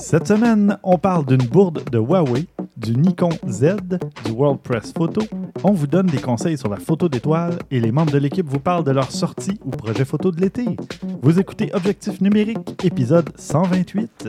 Cette semaine, on parle d'une bourde de Huawei, du Nikon Z, du World Press Photo. On vous donne des conseils sur la photo d'étoiles et les membres de l'équipe vous parlent de leur sortie ou projet photo de l'été. Vous écoutez Objectif numérique, épisode 128.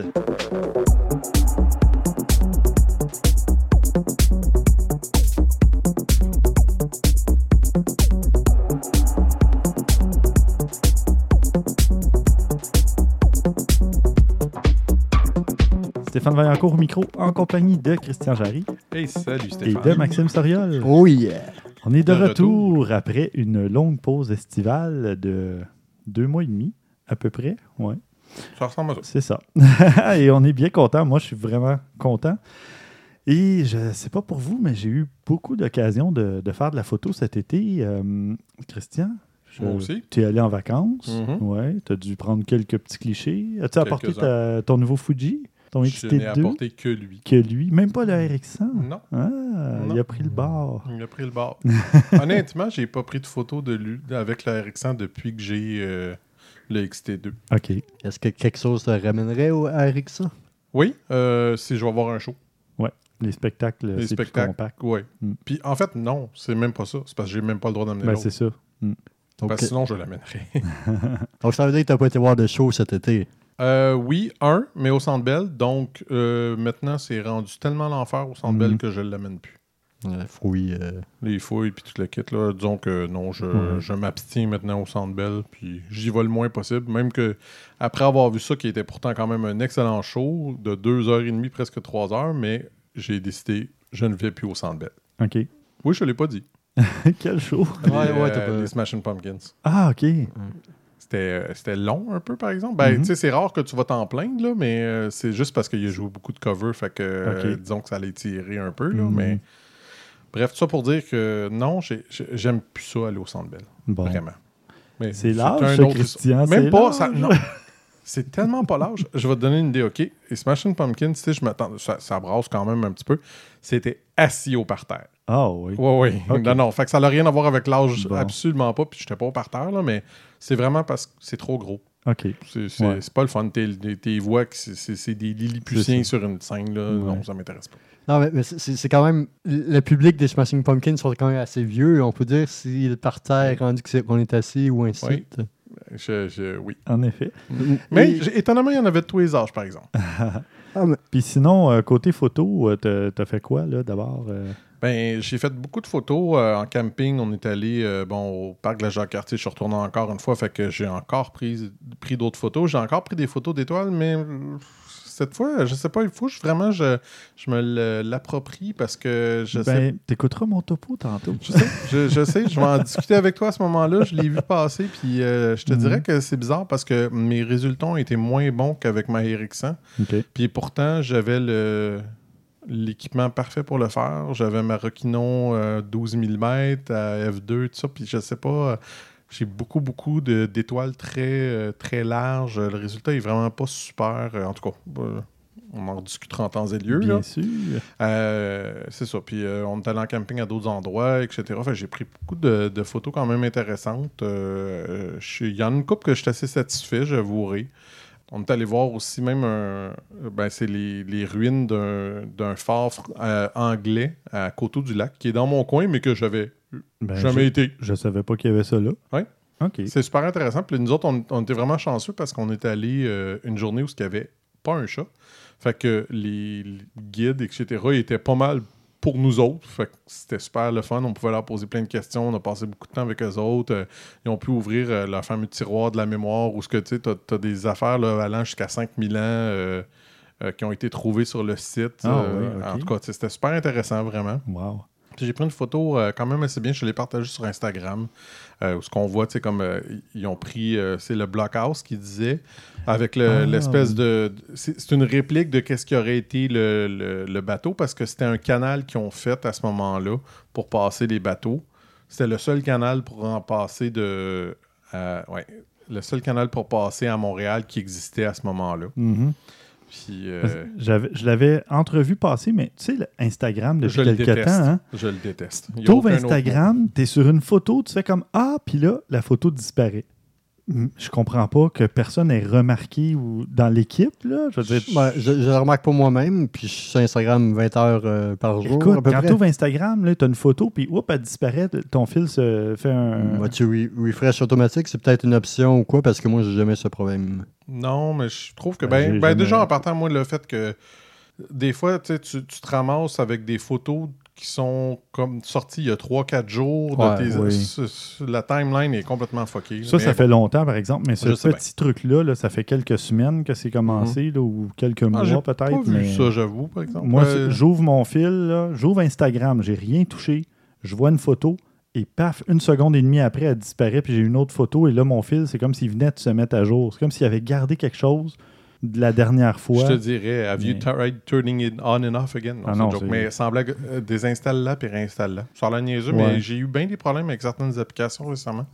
Stéphane Vaillancourt au micro en compagnie de Christian Jarry Hey, salut et Stéphane. de Maxime Soriol. Oh yeah! On est de, De retour, retour. après une longue pause estivale de deux mois et demi, à peu près. Ouais, Ça ressemble à ça. c'est ça. et on est bien content. Moi, je suis vraiment content. Et je sais pas pour vous, mais j'ai eu beaucoup d'occasions de, de faire de la photo cet été. Euh, Christian, je- Moi aussi. tu es allé en vacances. Mhm. Ouais, tu as dû prendre quelques petits clichés. As-tu apporté ta- ton nouveau Fuji, ton Je n'ai XT2 apporté que lui. que lui, même pas le RX100. Non, Ah, Non. il a pris le bar. il a pris le bar. Honnêtement, j'ai pas pris de photo de lui avec le RX100 depuis que j'ai euh, le XT2. OK. Est-ce que quelque chose te ramènerait au RX ça? Oui, euh, si je vais voir un show. Les spectacles, Les plus spectacles. compact. Oui. Mm. Puis en fait, non, c'est même pas ça. C'est parce que j'ai même pas le droit d'amener Ben, l'autre. c'est ça. Parce Ok. que sinon, je l'amènerais. Donc ça veut dire que t'as pas été voir de show cet été? Euh, oui, un, mais au Centre Bell. Donc euh, maintenant, c'est rendu tellement l'enfer au Centre Mhm. Bell que je l'amène plus. Euh, fouille. euh, Les fouilles puis tout le kit, là, disons que non, je, m'abstiens maintenant au Centre Bell, puis j'y vais le moins possible. Même que après avoir vu ça, qui était pourtant quand même un excellent show de 2h30, presque 3 heures, mais j'ai décidé, je ne vais plus au Centre Bell. OK. Oui, je ne l'ai pas dit. Quel show? Les, Ouais, ouais, euh, t'as pas- les Smashing Pumpkins. Ah, OK. C'était long un peu, par exemple. Ben, tu sais, c'est rare que tu vas t'en plaindre, là, mais euh, c'est juste parce qu'il a joué beaucoup de cover, fait que, euh, disons que ça allait tirer un peu, là, Mhm. mais... Bref, tout ça pour dire que non, j'ai- j'ai- j'aime plus ça aller au Centre Bell. Bon. Vraiment. C'est un l'âge, autre- Christian. Même pas. Ça, non. C'est tellement pas l'âge. Je vais te donner une idée, OK? Et Smashing tu sais, je m'attends. Ça, ça brasse quand même un petit peu. C'était assis au parterre. Ah, oui. Oui, oui. Non, non. Fait que ça n'a rien à voir avec l'âge, Bon. absolument pas. Puis j'étais pas au parterre, là, mais c'est vraiment parce que c'est trop gros. OK. C'est Ouais. pas le fun. Tes, voix, que c'est- c'est c'est des Lilliputiens sur une scène, là. Ouais. Non, ça m'intéresse pas. Non, mais, mais c'est- quand même. Le public des Smashing Pumpkins sont quand même assez vieux. On peut dire si le parterre rendu qu'on est assis ou ainsi. Oui. Je, je- oui. En effet. Mais Et- j'ai- étonnamment, il y en avait de tous les âges, par exemple. Ah, mais- Puis sinon, euh, côté photo, euh, t'as t'as fait quoi, là, d'abord? euh? Ben, j'ai fait beaucoup de photos euh, en camping. On est allé euh, bon, au parc de la Jacques-Cartier. Je suis retourné encore une fois. Fait que j'ai encore pris, pris d'autres photos. J'ai encore pris des photos d'étoiles, mais cette fois, je sais pas, il faut que je- vraiment je, je me l'approprie parce que je sais. Ben, t'écouteras mon topo tantôt. Je sais, je, je sais, je vais en discuter avec toi à ce moment-là. Je l'ai vu passer, puis euh, je te Mhm. dirais que c'est bizarre parce que mes résultats ont été moins bons qu'avec ma RX100. OK. Puis pourtant, j'avais le l'équipement parfait pour le faire. J'avais ma Rokinon euh, 12 mm à f2, tout ça. Puis je sais pas, euh, j'ai beaucoup, beaucoup d'étoiles très, euh, très larges. Le résultat est vraiment pas super. Euh, En tout cas, on en discutera en temps et lieu. là. Bien sûr. Euh, c'est ça. Puis euh, on est allé en camping à d'autres endroits, etc. Que j'ai pris beaucoup de, de photos quand même intéressantes. Euh, Il y en a une couple que je suis assez satisfait, j'avouerai. On est allé voir aussi même un. Ben, c'est les, les ruines d'un d'un fort euh, anglais à Coteau du Lac, qui est dans mon coin, mais que j'avais Ben, jamais je, été. je savais pas qu'il y avait ça là. OK. C'est super intéressant. Puis nous autres, on, on était vraiment chanceux parce qu'on est allé euh, une journée où il n'y avait pas un chat. Fait que les, les guides, etc., étaient pas mal pour nous autres. Fait que c'était super le fun. On pouvait leur poser plein de questions. On a passé beaucoup de temps avec eux autres. Euh, ils ont pu ouvrir euh, leur fameux tiroir de la mémoire où ce que tu sais, t'as, t'as des affaires là, allant jusqu'à 5000 ans euh, euh, qui ont été trouvées sur le site. Ah oui. En tout cas, c'était super intéressant, vraiment. Wow. J'ai pris une photo quand même assez bien, je l'ai partagée sur Instagram, euh, ce qu'on voit, tu sais, comme euh, ils ont pris, euh, c'est le Blockhouse qui disait, avec le- Ah. l'espèce de... C'est c'est une réplique de qu'est-ce qui aurait été le, le- le bateau, parce que c'était un canal qu'ils ont fait à ce moment-là pour passer les bateaux. C'était le seul canal pour en passer de... à- ouais, le seul canal pour passer à Montréal qui existait à ce moment-là. Mhm. Puis... euh, Je l'avais entrevu passer, mais tu sais, Instagram depuis quelques temps, hein? Je le déteste. T'ouvres. Instagram, t'es sur une photo, tu fais comme Ah, puis là, la photo disparaît. Je comprends pas que personne n'ait remarqué ou dans l'équipe, là. Je veux dire, Ouais, je, je le remarque pour moi-même, puis je suis sur Instagram 20 heures euh, par jour. à écoute, peu quand tu ouvres Instagram, tu as une photo, puis oups, elle disparaît, ton fil se fait un. Tu re- refresh automatique, c'est peut-être une option ou quoi, parce que moi, j'ai jamais ce problème. Non, mais je trouve que, Ben, ben, ben, jamais- déjà, en partant, moi, le fait que des fois, tu, sais, tu tu te ramasses avec des photos qui sont comme sorties il y a 3-4 jours. de tes- oui. La timeline est complètement fuckée. Ça, mais ça fait longtemps, par exemple, mais ce petit truc-là, là, ça fait quelques semaines que c'est commencé, là, ou quelques Ah, mois peut-être. mais... ça, j'avoue, par exemple. Moi, Euh, j'ouvre mon fil, j'ouvre Instagram, j'ai rien touché, je vois une photo, et paf, une seconde et demie après, elle disparaît, puis j'ai une autre photo, et là, mon fil, c'est comme s'il venait de se mettre à jour. C'est comme s'il avait gardé quelque chose de la dernière fois. Je te dirais, have you tried turning it on and off again? Non, Ah non, joke. Mais sans blague, euh, désinstalle-la puis réinstalle-la. Ça a l'air niaiseux, Ouais. mais j'ai eu bien des problèmes avec certaines applications récemment.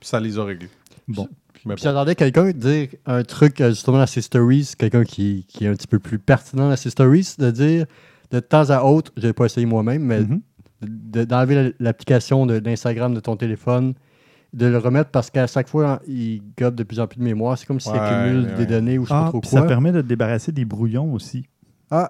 Puis ça les a réglés. Bon. Mais Puis bon. j'entendais quelqu'un dire un truc euh, justement dans ses stories, quelqu'un qui, qui est un petit peu plus pertinent dans ses stories, de dire de temps à autre, je l'ai pas essayé moi-même, mais Mhm. de- d'enlever la- l'application de- d'Instagram de ton téléphone, de le remettre parce qu'à chaque fois, il gobe de plus en plus de mémoire. C'est comme s'il Ouais, accumule ouais, des données ou je sais Ah, pas trop puis quoi. ça permet de te débarrasser des brouillons aussi.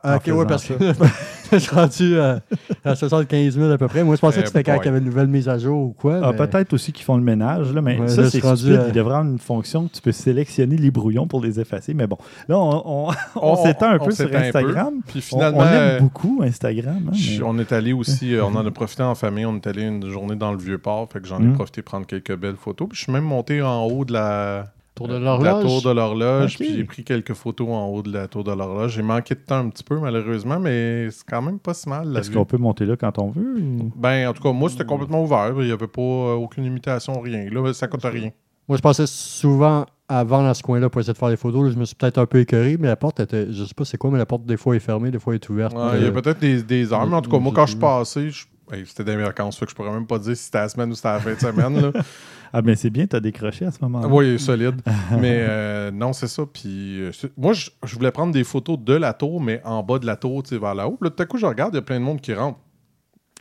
Ah, ok, ouais, parce que je suis rendu à, à 75 000 à peu près. Moi, je pensais que c'était quand il y avait une nouvelle mise à jour ou quoi. Ah, mais- Peut-être aussi qu'ils font le ménage, là, mais Ouais, ça, c'est rendu Il devrait avoir une fonction que tu peux sélectionner les brouillons pour les effacer. Mais bon, là, on, on- on On- s'étend un on peu sur peu. Instagram. Puis On, finalement, on euh, aime beaucoup Instagram. hein, mais- on est allé aussi, euh, on en a profité en famille. On est allé une journée dans le Vieux-Port. Fait que j'en ai Mm. profité prendre quelques belles photos. Puis je suis même monté en haut de la, Tour de la l'horloge? tour de l'horloge. Puis j'ai pris quelques photos en haut de la tour de l'horloge. J'ai manqué de temps un petit peu, malheureusement, mais c'est quand même pas si mal. la Est-ce qu'on peut monter là quand on veut? ou- Ben, en tout cas, moi, c'était complètement ouvert. Il n'y avait pas euh, aucune imitation, rien. Là, ça coûte rien. Moi, je passais souvent avant dans ce coin-là pour essayer de faire des photos. Là, je me suis peut-être un peu écœuré, mais la porte était. Je sais pas c'est quoi, mais la porte, des fois, est fermée, des fois, est ouverte. Ouais, Il y a Euh, peut-être des, des heures, mais en tout cas, moi, quand je suis passé, je- hey, c'était des vacances, fait que je pourrais même pas dire si c'était la semaine ou c'était la fin de semaine. Là. Ah, ben c'est bien, tu as décroché à ce moment-là. oui, solide. mais euh, non, c'est ça. Puis euh, moi, je, je voulais prendre des photos de la tour, mais en bas de la tour, tu sais, vers là-haut. Là, tout à coup, je regarde, il y a plein de monde qui rentre.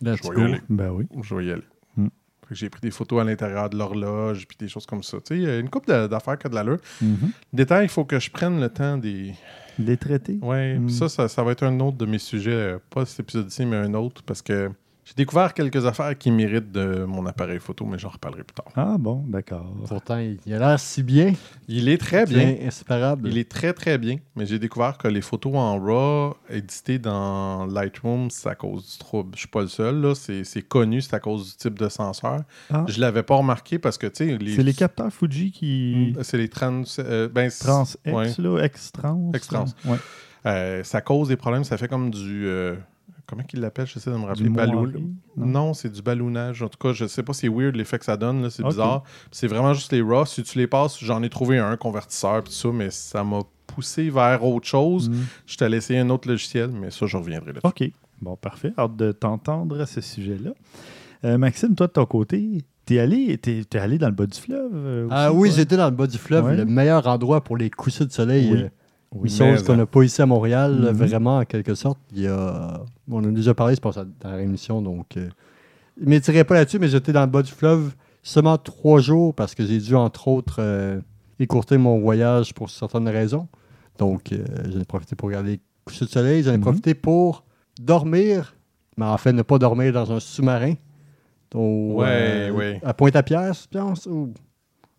let's Je vais y aller. Ben oui. Je vais y aller. Hmm. J'ai pris des photos à l'intérieur de l'horloge, puis des choses comme ça. Tu sais, il y a une couple de- d'affaires qui a de l'allure. Mhm. Détail, il faut que je prenne le temps des, Les traités. Ouais, Mm. ça, ça, ça va être un autre de mes sujets, euh, pas cet épisode-ci, mais un autre, parce que j'ai découvert quelques affaires qui méritent de mon appareil photo, mais j'en reparlerai plus tard. Ah bon, d'accord. Pourtant, il a l'air si bien. Il est très bien. inséparable. Il est très très bien, mais j'ai découvert que les photos en RAW éditées dans Lightroom, c'est à cause du trouble. Je suis pas le seul, là. C'est c'est connu, c'est à cause du type de senseur. Ah. Je l'avais pas remarqué parce que, tu sais, les... C'est les capteurs Fuji qui. Mm, C'est les trans... euh, ben, c'est- Trans X, ouais. là, X-Trans. X-Trans. Ouais. Euh, ça cause des problèmes, ça fait comme du... euh, comment qu'il l'appelle? J'essaie de me rappeler. Du Balou- non? Non, c'est du ballonnage. En tout cas, je sais pas, c'est weird l'effet que ça donne, là, c'est bizarre. C'est vraiment juste les RAW. Si tu les passes, j'en ai trouvé un convertisseur, tout ça, mais ça m'a poussé vers autre chose. Mm. Je t'ai laissé un autre logiciel, mais ça, je reviendrai là-dessus. OK. Bon, parfait. Hâte de t'entendre à ce sujet-là. Euh, Maxime, toi, de ton côté, t'es allé, t'es, t'es allé dans le bas du fleuve? euh, Ah oui, j'étais dans le bas du fleuve, Ouais. le meilleur endroit pour les couchers de soleil. Oui. Euh, Oui, chose qu'on n'a pas ici à Montréal, Mhm. vraiment, en quelque sorte. Il y a... On a déjà parlé, c'est pas ça, dans la émission, donc... Euh... Je ne m'étirerai pas là-dessus, mais j'étais dans le bas du fleuve seulement trois jours parce que j'ai dû, entre autres, euh, écourter mon voyage pour certaines raisons. Donc, euh, j'en ai profité pour regarder les couchers de soleil. J'en ai Mhm. profité pour dormir, mais en fait, ne pas dormir dans un sous-marin. Au, Ouais, euh, ouais. À Pointe-à-Pierre, je pense. ou-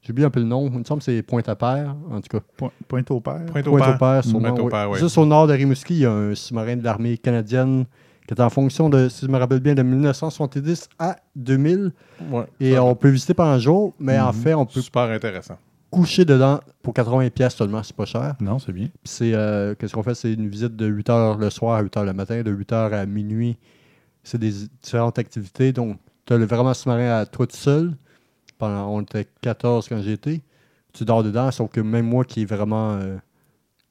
J'ai oublié un peu le nom. Il me semble que c'est Pointe-à-Pierre, en tout cas. Point- Pointe-au-Père. Pointe au Pointe-au-Père, père. sûrement, Pointe-au-Père, oui. oui. Juste au nord de Rimouski, il y a un sous-marin de l'armée canadienne qui est en fonction de, si je me rappelle bien, de 1970 à 2000. Ouais. Et on peut visiter pendant un jour, mais en Mhm. fait, on peut Super intéressant. coucher dedans pour 80 pièces seulement, c'est pas cher. Non, c'est bien. C'est, euh, qu'est-ce qu'on fait? C'est une visite de 8 h le soir à 8 h le matin, de 8 h à minuit. C'est des différentes activités. Donc, tu as le vraiment sous-marin à toi tout seul. Pendant, on était 14 quand j'y étais. Tu dors dedans, sauf que même moi qui est vraiment euh,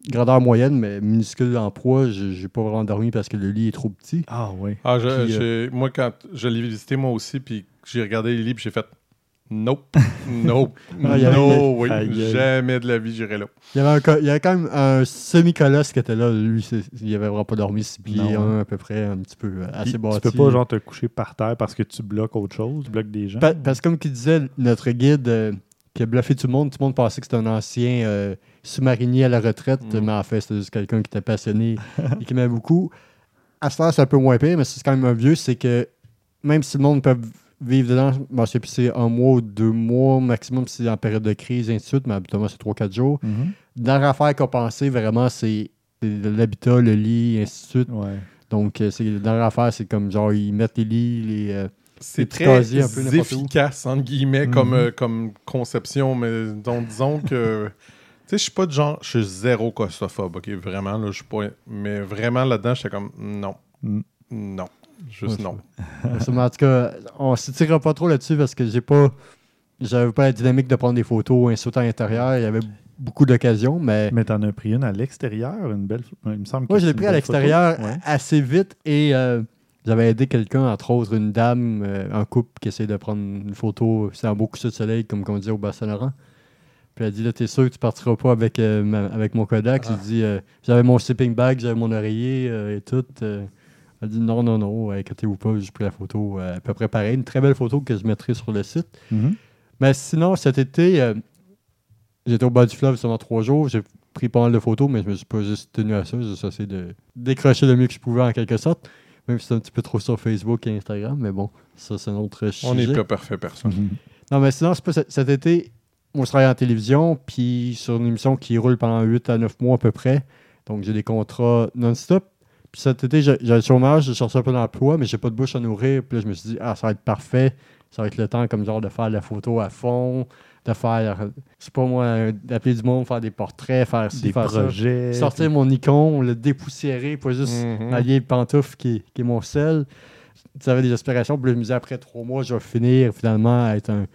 grandeur moyenne, mais minuscule en poids, j'ai pas vraiment dormi parce que le lit est trop petit. Ah oui. Ah, je- Puis, j'ai- moi, quand je l'ai visité, moi aussi, puis j'ai regardé les livres, j'ai fait Nope, nope, Ah, no, oui, jamais de la vie, j'irai là. Il y avait, un il y avait quand même un semi-colosse qui était là. Lui, il avait vraiment pas dormi, six pieds, un à peu près, un petit peu euh, assez Puis, bâti. tu peux pas genre te coucher par terre parce que tu bloques autre chose, tu bloques des gens? Pa- parce que comme qu'il disait notre guide, euh, qui a bluffé tout le monde. Tout le monde pensait que c'était un ancien euh, sous-marinier à la retraite, Mm. mais en fait, c'était juste quelqu'un qui était passionné et qui m'aimait beaucoup. À ce temps, c'est un peu moins pire, mais c'est quand même un vieux, c'est que même si le monde peut vivre dedans, si c'est un mois ou deux mois maximum, si c'est en période de crise, et ainsi de suite, mais habituellement, c'est trois, quatre jours. Mhm. Dans l'affaire pensait, vraiment, c'est c'est l'habitat, le lit, et ainsi de suite. Ouais. Donc, euh, c'est dans l'affaire, c'est comme genre, ils mettent les lits, les. euh, C'est très où. efficace, entre guillemets, comme, Mhm. euh, comme conception, mais donc, disons que. Tu sais, je suis pas de genre. Je suis zéro claustrophobe, ok? Vraiment, là, je suis pas. Mais vraiment, là-dedans, j'étais comme. Non. Mm. Non. Juste Ouais, non. En tout cas, on ne tirera pas trop là-dessus parce que j'ai pas. J'avais pas la dynamique de prendre des photos un saut à l'intérieur. Il y avait beaucoup d'occasions, mais. Mais t'en as pris une à l'extérieur, une belle. Il me semble que Moi, je l'ai pris à l'extérieur. Ouais. assez vite et euh, j'avais aidé quelqu'un, entre autres une dame, euh, un couple qui essayait de prendre une photo. C'est un beau coucher de soleil, comme on dit au Bas-Saint-Laurent. Puis elle a dit Là, t'es sûr que tu partiras pas avec, euh, ma- avec mon Kodak? Ah. J'ai dit euh, J'avais mon sleeping bag, j'avais mon oreiller euh, et tout. Elle dit Non, non, non, inquiétez-vous pas, j'ai pris la photo euh, à peu près pareil. Une très belle photo que je mettrai sur le site. Mhm. Mais sinon, cet été, euh, j'étais au bas du fleuve seulement trois jours. J'ai pris pas mal de photos, mais je me suis pas juste tenu à ça. J'ai essayé de décrocher le mieux que je pouvais en quelque sorte. Même si c'est un petit peu trop sur Facebook et Instagram. Mais bon, ça, c'est un autre sujet. On n'est pas parfait, personne. Mhm. Non, mais sinon, c'est pas cet- été, je travaille en télévision, puis sur une émission qui roule pendant 8 à 9 mois à peu près. Donc, j'ai des contrats non-stop. Puis cet été, j'ai j'ai le chômage, j'ai cherché un peu d'emploi, mais j'ai pas de bouche à nourrir. Puis là, je me suis dit, ah, ça va être parfait. Ça va être le temps, comme genre, de faire la photo à fond, de faire, je sais pas moi, d'appeler du monde, faire des portraits, faire ci, Des faire ça. projets. Sortir mon Nikon, le dépoussiérer, pas juste Mhm. ma vieille pantoufle qui, est- qui est mon sel. J'avais des aspirations. Puis là, je me disais, après trois mois, je vais finir finalement à être un,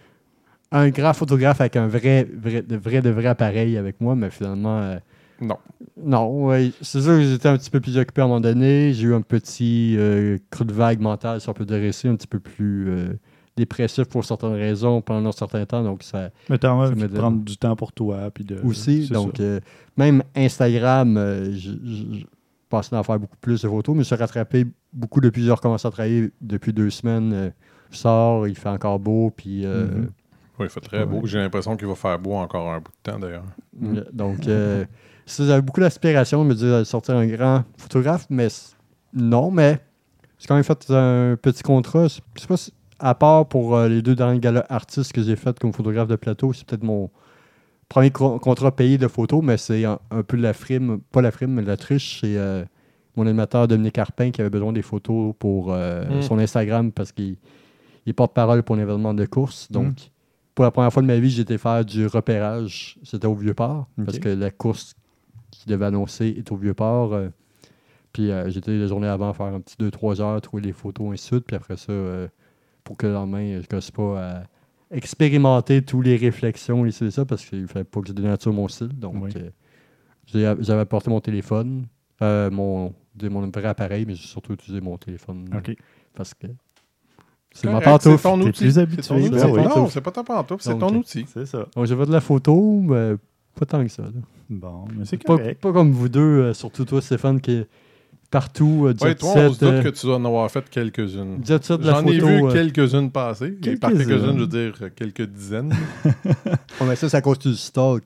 un grand photographe avec un vrai, vrai, de vrai, de vrai appareil avec moi. Mais finalement, euh, Non. non. ouais, c'est sûr que j'étais un petit peu plus occupé à un moment donné. J'ai eu un petit euh, creux de vague mental, si on peut dire ainsi, un petit peu plus euh, dépressif pour certaines raisons pendant un certain temps. Donc, ça, Mais t'as envie Ça de prendre du temps pour toi. Puis de, aussi. Donc, euh, même Instagram, euh, je, pensais en faire beaucoup plus de photos, mais je suis rattrapé beaucoup depuis que j'ai recommencé à travailler depuis deux semaines. je sors, il fait encore beau, puis euh, Mhm. Oui, il fait très beau. J'ai l'impression qu'il va faire beau encore un bout de temps, d'ailleurs. Donc euh, ça, j'avais beaucoup d'aspiration de me dire de sortir un grand photographe, mais non, mais j'ai quand même fait un petit contrat. Je sais pas si- à part pour euh, les deux derniers galas artistes que j'ai fait comme photographe de plateau, c'est peut-être mon premier co- contrat payé de photo, mais c'est un, un peu la frime, pas la frime, mais la triche. C'est euh, mon animateur Dominique Carpin qui avait besoin des photos pour euh, Mm. son Instagram parce qu'il il porte parole pour un événement de course. Donc, pour la première fois de ma vie, j'ai été faire du repérage. C'était au Vieux-Port parce que la course qu'il devait annoncer est au Vieux-Port. euh, puis euh, j'étais la journée avant à faire un petit 2-3 heures, trouver les photos, ainsi de suite. Puis après ça, euh, pour que le lendemain, je ne casse pas à expérimenter toutes les réflexions, et ça, parce qu'il ne fallait pas que je dénature mon style. Donc, Oui. euh, j'avais apporté mon téléphone, euh, mon, mon vrai appareil, mais j'ai surtout utilisé mon téléphone. OK. Parce que c'est ma pantoufle. C'est ton outil. plus C'est habitué, ton outil. oui. Non, c'est pas ta pantoufle, c'est ton outil. C'est ça. Donc, j'ai fait de la photo, mais pas tant que ça. là. Bon, mais c'est Pas, correct. pas comme vous deux, euh, surtout toi, Stéphane, qui est partout. euh, Ouais, jet toi, on set, se doute euh, que tu dois en avoir fait quelques-unes. jet set de la J'en photo. ai vu euh, quelques-unes passer. Et par Quelques-unes. je veux dire quelques dizaines. oh, mais ça, c'est à cause du stock.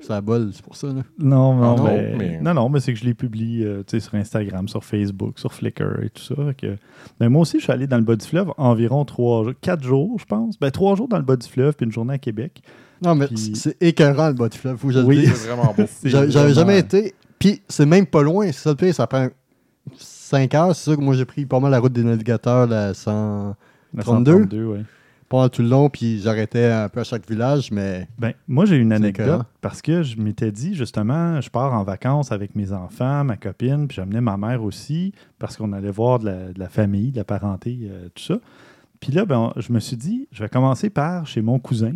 C'est la bol, c'est pour ça. Là. Non, non, Ah non, mais, mais- non, non, mais c'est que je les publie euh, tu sais, sur Instagram, sur Facebook, sur Flickr et tout ça. Que... Ben, moi aussi, je suis allé dans le bas du fleuve environ trois, jours- quatre jours, je pense. Ben, trois jours dans le bas du fleuve, puis une journée à Québec. Non, mais Puis- c'est écœurant le bas du fleuve, faut que je le Oui. dise. C'est vraiment beau. J'avais vraiment- jamais été. Puis c'est même pas loin, c'est ça le pire, ça prend 5 heures. C'est sûr que moi j'ai pris pas mal la route des navigateurs, la 100, La 32? 132, ouais. pas tout le long, puis j'arrêtais un peu à chaque village, mais Ben, moi, j'ai une anecdote parce que je m'étais dit, justement, je pars en vacances avec mes enfants, ma copine, puis j'amenais ma mère aussi parce qu'on allait voir de la, de la famille, de la parenté, euh, tout ça. Puis là, ben, je me suis dit, je vais commencer par chez mon cousin,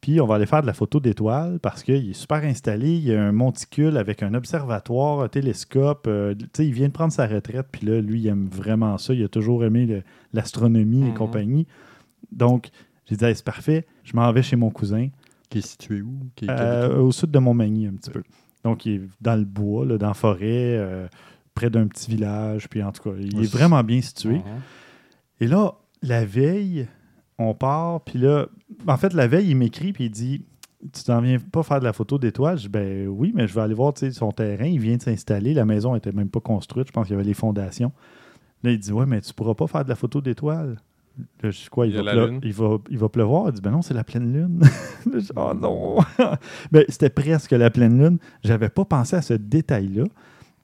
puis on va aller faire de la photo d'étoiles parce qu'il est super installé. Il y a un monticule avec un observatoire, un télescope. euh, tu sais, il vient de prendre sa retraite, puis là, lui, il aime vraiment ça. Il a toujours aimé l'astronomie et Mhm. compagnie. Donc, j'ai dit, Hey, c'est parfait, je m'en vais chez mon cousin. qui est situé où? Qui, Euh, au sud de Montmagny, un petit peu. Donc, il est dans le bois, là, dans la forêt, euh, près d'un petit village. Puis, en tout cas, il est vraiment bien situé. Et là, la veille, on part. Puis là, en fait, la veille, il m'écrit puis il dit Tu t'en viens pas faire de la photo d'étoiles? Je dis Ben oui, mais je vais aller voir son terrain. Il vient de s'installer. La maison était même pas construite. Je pense qu'il y avait les fondations. Là, il dit Ouais, mais tu pourras pas faire de la photo d'étoiles. Là, je dis quoi, il, va, lune. il, va, il va pleuvoir? Il dit Ben non, c'est la pleine lune. Je dis, oh non ben, C'était presque la pleine lune. J'avais pas pensé à ce détail-là.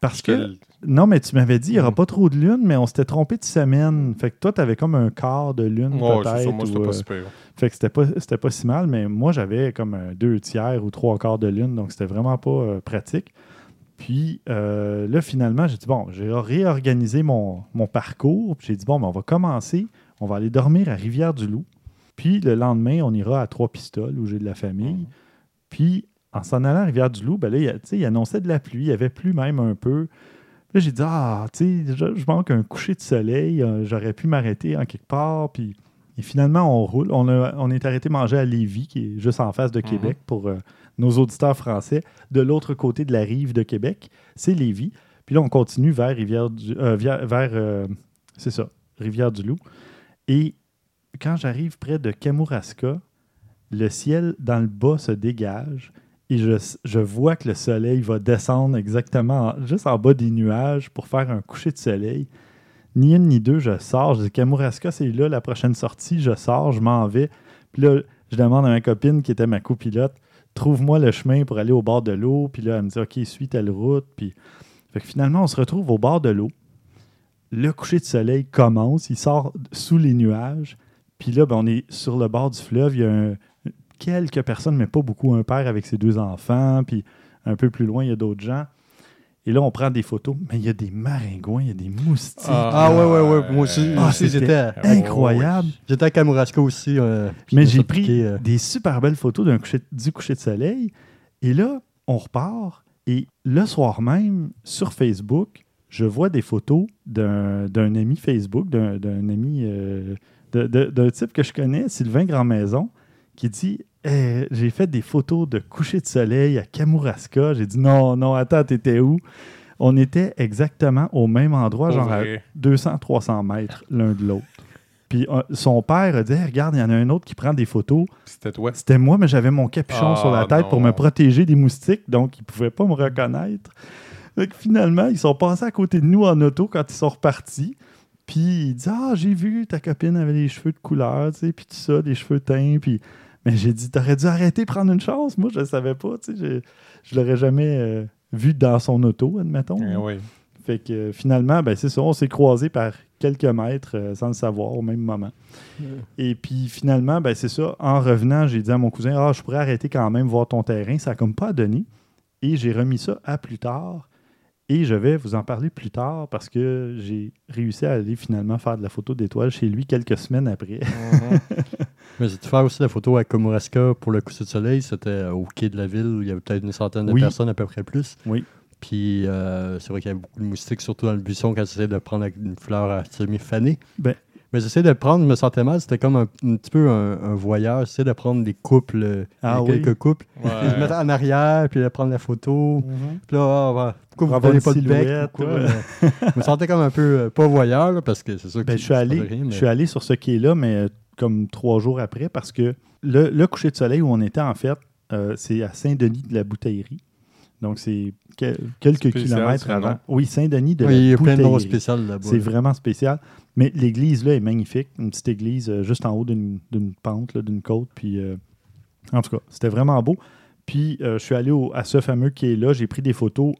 Parce que, non, mais tu m'avais dit, il n'y aura Mhm. pas trop de lune, mais on s'était trompé de semaine. Fait que toi, tu avais comme un quart de lune, Ouais, peut-être. ça, moi, c'était ou, pas euh, fait que c'était pas, c'était pas si mal, mais moi, j'avais comme deux tiers ou trois quarts de lune, donc c'était vraiment pas euh, pratique. Puis euh, là, finalement, j'ai dit, bon, j'ai réorganisé mon, mon parcours. Puis j'ai dit, bon, ben, on va commencer, on va aller dormir à Rivière-du-Loup. Puis le lendemain, on ira à Trois-Pistoles, où j'ai de la famille. Puis en s'en allant à Rivière-du-Loup, ben là, il, il annonçait de la pluie, il y avait plu même un peu. Là, j'ai dit, ah, tu sais, je, je manque un coucher de soleil, euh, j'aurais pu m'arrêter en quelque part. Puis et finalement, on roule. On, a- on est arrêté manger à Lévis, qui est juste en face de Québec, pour euh, nos auditeurs français. De l'autre côté de la rive de Québec, c'est Lévis. Puis là, on continue vers Rivière du, euh, via- vers, c'est ça, Rivière-du-Loup. Et quand j'arrive près de Kamouraska, le ciel dans le bas se dégage et je, vois que le soleil va descendre exactement en- juste en bas des nuages pour faire un coucher de soleil. Ni une ni deux, je sors. Je dis Kamouraska, c'est là la prochaine sortie. Je sors, je m'en vais. Puis là, je demande à ma copine qui était ma copilote trouve-moi le chemin pour aller au bord de l'eau. Puis là, elle me dit OK, suis telle route. Puis finalement, on se retrouve au bord de l'eau. Le coucher de soleil commence, il sort sous les nuages. Puis là, ben, on est sur le bord du fleuve. Il y a un- quelques personnes, mais pas beaucoup. Un père avec ses deux enfants. Puis un peu plus loin, il y a d'autres gens. Et là, on prend des photos. Mais il y a des maringouins, il y a des moustiques. Ah ouais, ouais, ouais. Moi aussi, Ah, aussi, j'étais à, Ah, incroyable. j'étais à Kamouraska aussi. euh, Mais j'ai pris euh, des super belles photos d'un coucher, du coucher de soleil. Et là, on repart. Et le soir même, sur Facebook, je vois des photos d'un d'un ami Facebook, d'un d'un ami, euh, de- de- d'un type que je connais, Sylvain Grandmaison, qui dit Eh, J'ai fait des photos de coucher de soleil à Kamouraska. J'ai dit Non, non, attends, t'étais où? On était exactement au même endroit, genre à vrai. 200-300 mètres l'un de l'autre. Puis euh, son père a dit Regarde, il y en a un autre qui prend des photos. C'était toi. C'était moi, mais j'avais mon capuchon Ah, sur la tête pour me protéger des moustiques, donc ils ne pouvaient pas me reconnaître. Finalement, ils sont passés à côté de nous en auto quand ils sont repartis. Puis ils disent Ah, j'ai vu, ta copine avait les cheveux de couleur, tu sais, puis tout ça, des cheveux teints. Puis... Mais j'ai dit T'aurais dû arrêter de prendre une chance. Moi, je ne savais pas, tu sais, je, je l'aurais jamais euh, vu dans son auto, admettons. Eh oui. Fait que euh, finalement, ben, c'est ça, on s'est croisés par quelques mètres euh, sans le savoir au même moment. Et puis finalement, ben, c'est ça, en revenant, j'ai dit à mon cousin, ah, je pourrais arrêter quand même voir ton terrain, ça n'a comme pas donné. Et j'ai remis ça à plus tard. Et je vais vous en parler plus tard parce que j'ai réussi à aller finalement faire de la photo d'étoiles chez lui quelques semaines après. Mhm. Mais j'ai dû faire aussi la photo à Kamouraska pour le coucher de soleil. C'était euh, au quai de la ville où il y avait peut-être une centaine de Oui. personnes, à peu près plus. Oui. Puis euh, c'est vrai qu'il y avait beaucoup de moustiques, surtout dans le buisson quand j'essayais de prendre une fleur à semi-fanée. Ben. Mais j'essayais de le prendre, je me sentais mal. C'était comme un, un petit peu un, un voyeur. J'essayais de prendre des couples, euh, Ah quelques couples. Puis je me Ouais. mettais en arrière, puis de prendre la photo. Puis là, ouais, pourquoi Pour vous une pas de bec? ouais. je me sentais comme un peu, euh, pas voyeur, là, parce que c'est sûr que Ben, je, suis allé, fait rien, mais- je suis allé sur ce quai-là, mais euh, comme trois jours après, parce que le, le coucher de soleil où on était, en fait, euh, c'est à Saint-Denis de la Bouteillerie. Donc, c'est que- quelques Spécial, kilomètres avant. Oui, Saint-Denis de Oui, il y la a plein de noms spéciaux là-bas. C'est vraiment spécial. Mais l'église, là, est magnifique. Une petite église euh, juste en haut d'une d'une pente, d'une côte. Puis, euh, en tout cas, c'était vraiment beau. Puis, euh, je suis allé au- à ce fameux quai-là. J'ai pris des photos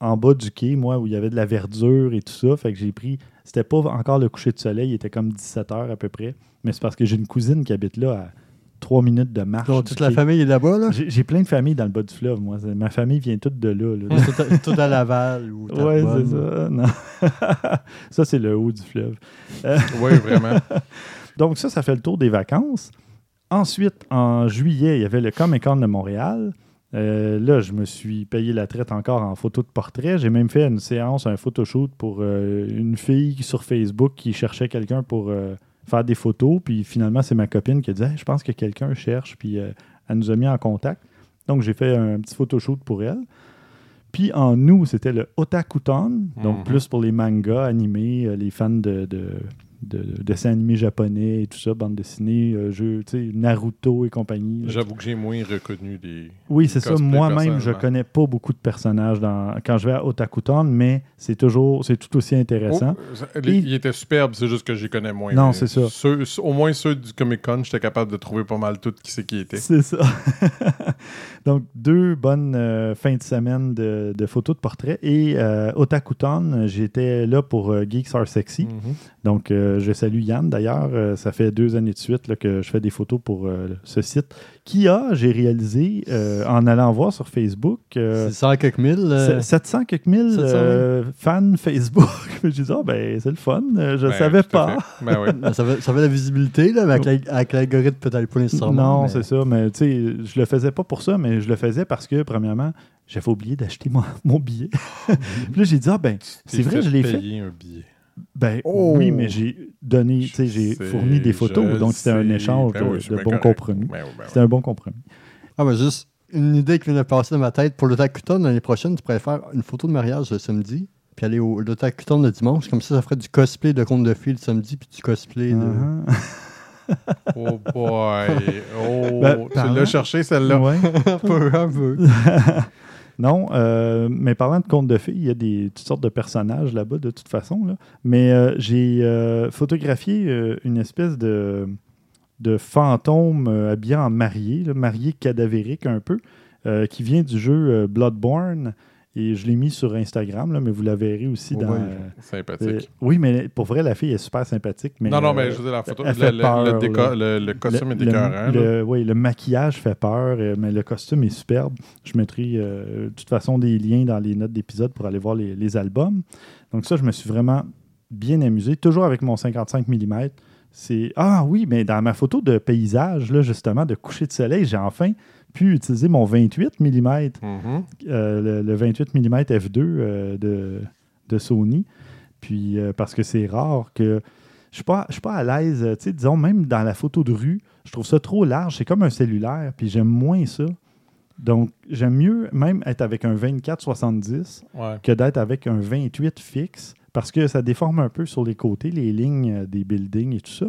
en bas du quai, moi, où il y avait de la verdure et tout ça. Fait que j'ai pris. C'était pas encore le coucher de soleil, il était comme 17 heures à peu près. Mais c'est parce que j'ai une cousine qui habite là à 3 minutes de marche. Donc, toute la famille est là-bas, là? J'ai j'ai plein de familles dans le bas du fleuve, moi. C'est- Ma famille vient toute de là. là. tout, à, tout à Laval ou Ouais, Terrebonne. c'est ça. Non. ça, c'est le haut du fleuve. Oui, vraiment. Donc, ça, ça fait le tour des vacances. Ensuite, en juillet, il y avait le Comic Con de Montréal. Euh, là, je me suis payé la traite encore en photo de portrait. J'ai même fait une séance, un photoshoot pour euh, une fille sur Facebook qui cherchait quelqu'un pour euh, faire des photos. Puis finalement, c'est ma copine qui a dit Hey, Je pense que quelqu'un cherche. Puis euh, elle nous a mis en contact. Donc, j'ai fait un petit photoshoot pour elle. Puis en août, c'était le Otakuton, donc Mhm. plus pour les mangas animés, euh, les fans de, de, de dessins animés japonais et tout ça, bande dessinée, euh, jeux, tu sais, Naruto et compagnie. J'avoue que j'ai moins reconnu des. Oui, c'est ça. Moi-même, je connais pas beaucoup de personnages dans, quand je vais à Otakuton, mais c'est toujours, c'est tout aussi intéressant. Oh, les- Et- Il était superbe, c'est juste que j'y connais moins. Non, c'est ça. ceux- au moins ceux du Comic Con, j'étais capable de trouver pas mal tout qui c'est qui était. C'est ça. Donc, deux bonnes euh, fins de semaine de, de photos de portraits. Et euh, Otakuton, j'étais là pour euh, Geeks Are Sexy. Mhm. Donc, euh, je salue Yann d'ailleurs. Euh, ça fait deux années de suite là, que je fais des photos pour euh, ce site. Qui a, j'ai réalisé euh, en allant voir sur Facebook, euh, C'est 100 quelques mille. euh, se- 700 quelques mille 700 000. euh, fans Facebook. J'ai dit, ah ben, c'est le fun. Je ne Ben, savais pas. Ben ben, ça, fait, ça fait la visibilité, là, mais avec l'al- avec l'algorithme, peut-être pas nécessairement. Non, mais- c'est ça. Mais tu sais, je le faisais pas pour ça, mais je le faisais parce que, premièrement, j'avais oublié d'acheter mon, mon billet. Puis là, j'ai dit, ah ben, c'est vrai, je l'ai fait. payer un billet. Ben Oh! oui, mais j'ai donné, tu sais, j'ai fourni des photos, donc c'était un échange Ben de, oui, correct. compromis. Ben oui, ben C'était un bon compromis. Ah, ben juste une idée qui vient de passer dans ma tête. Pour le Takuton, l'année prochaine, tu pourrais faire une photo de mariage le samedi, puis aller au le Takuton le dimanche. Comme ça, ça ferait du cosplay de conte de fées le samedi, puis du cosplay de. Uh-huh. Oh boy. Oh, Ben, tu l'as cherché celle-là. Ouais. peu, un peu. Non, euh, mais parlant de contes de filles, il y a des, toutes sortes de personnages là-bas de toute façon. Mais euh, j'ai euh, photographié euh, une espèce de, fantôme habillé en marié, marié cadavérique un peu, qui vient du jeu Bloodborne. Et je l'ai mis sur Instagram, là, mais vous la verrez aussi dans. Ouais, euh, Sympathique. euh, oui, mais pour vrai, la fille est super sympathique. Mais, non, non, mais euh, je veux dire, la photo, le, peur, le le- le costume est écœurant. le- là. le- oui, le maquillage fait peur, mais le costume est superbe. Je mettrai euh, de toute façon des liens dans les notes d'épisode pour aller voir les, les albums. Donc ça, je me suis vraiment bien amusé, toujours avec mon 55 mm. C'est ah oui, mais dans ma photo de paysage là justement de coucher de soleil, j'ai enfin pu utiliser mon 28 mm, Mhm. euh, le, le 28 mm f2 euh, de, de Sony. Puis euh, parce que c'est rare que je suis pas je suis pas à l'aise, tu sais disons même dans la photo de rue, je trouve ça trop large, c'est comme un cellulaire, puis j'aime moins ça. Donc j'aime mieux même être avec un 24-70 Ouais. que d'être avec un 28 fixe parce que ça déforme un peu sur les côtés les lignes euh, des buildings et tout ça.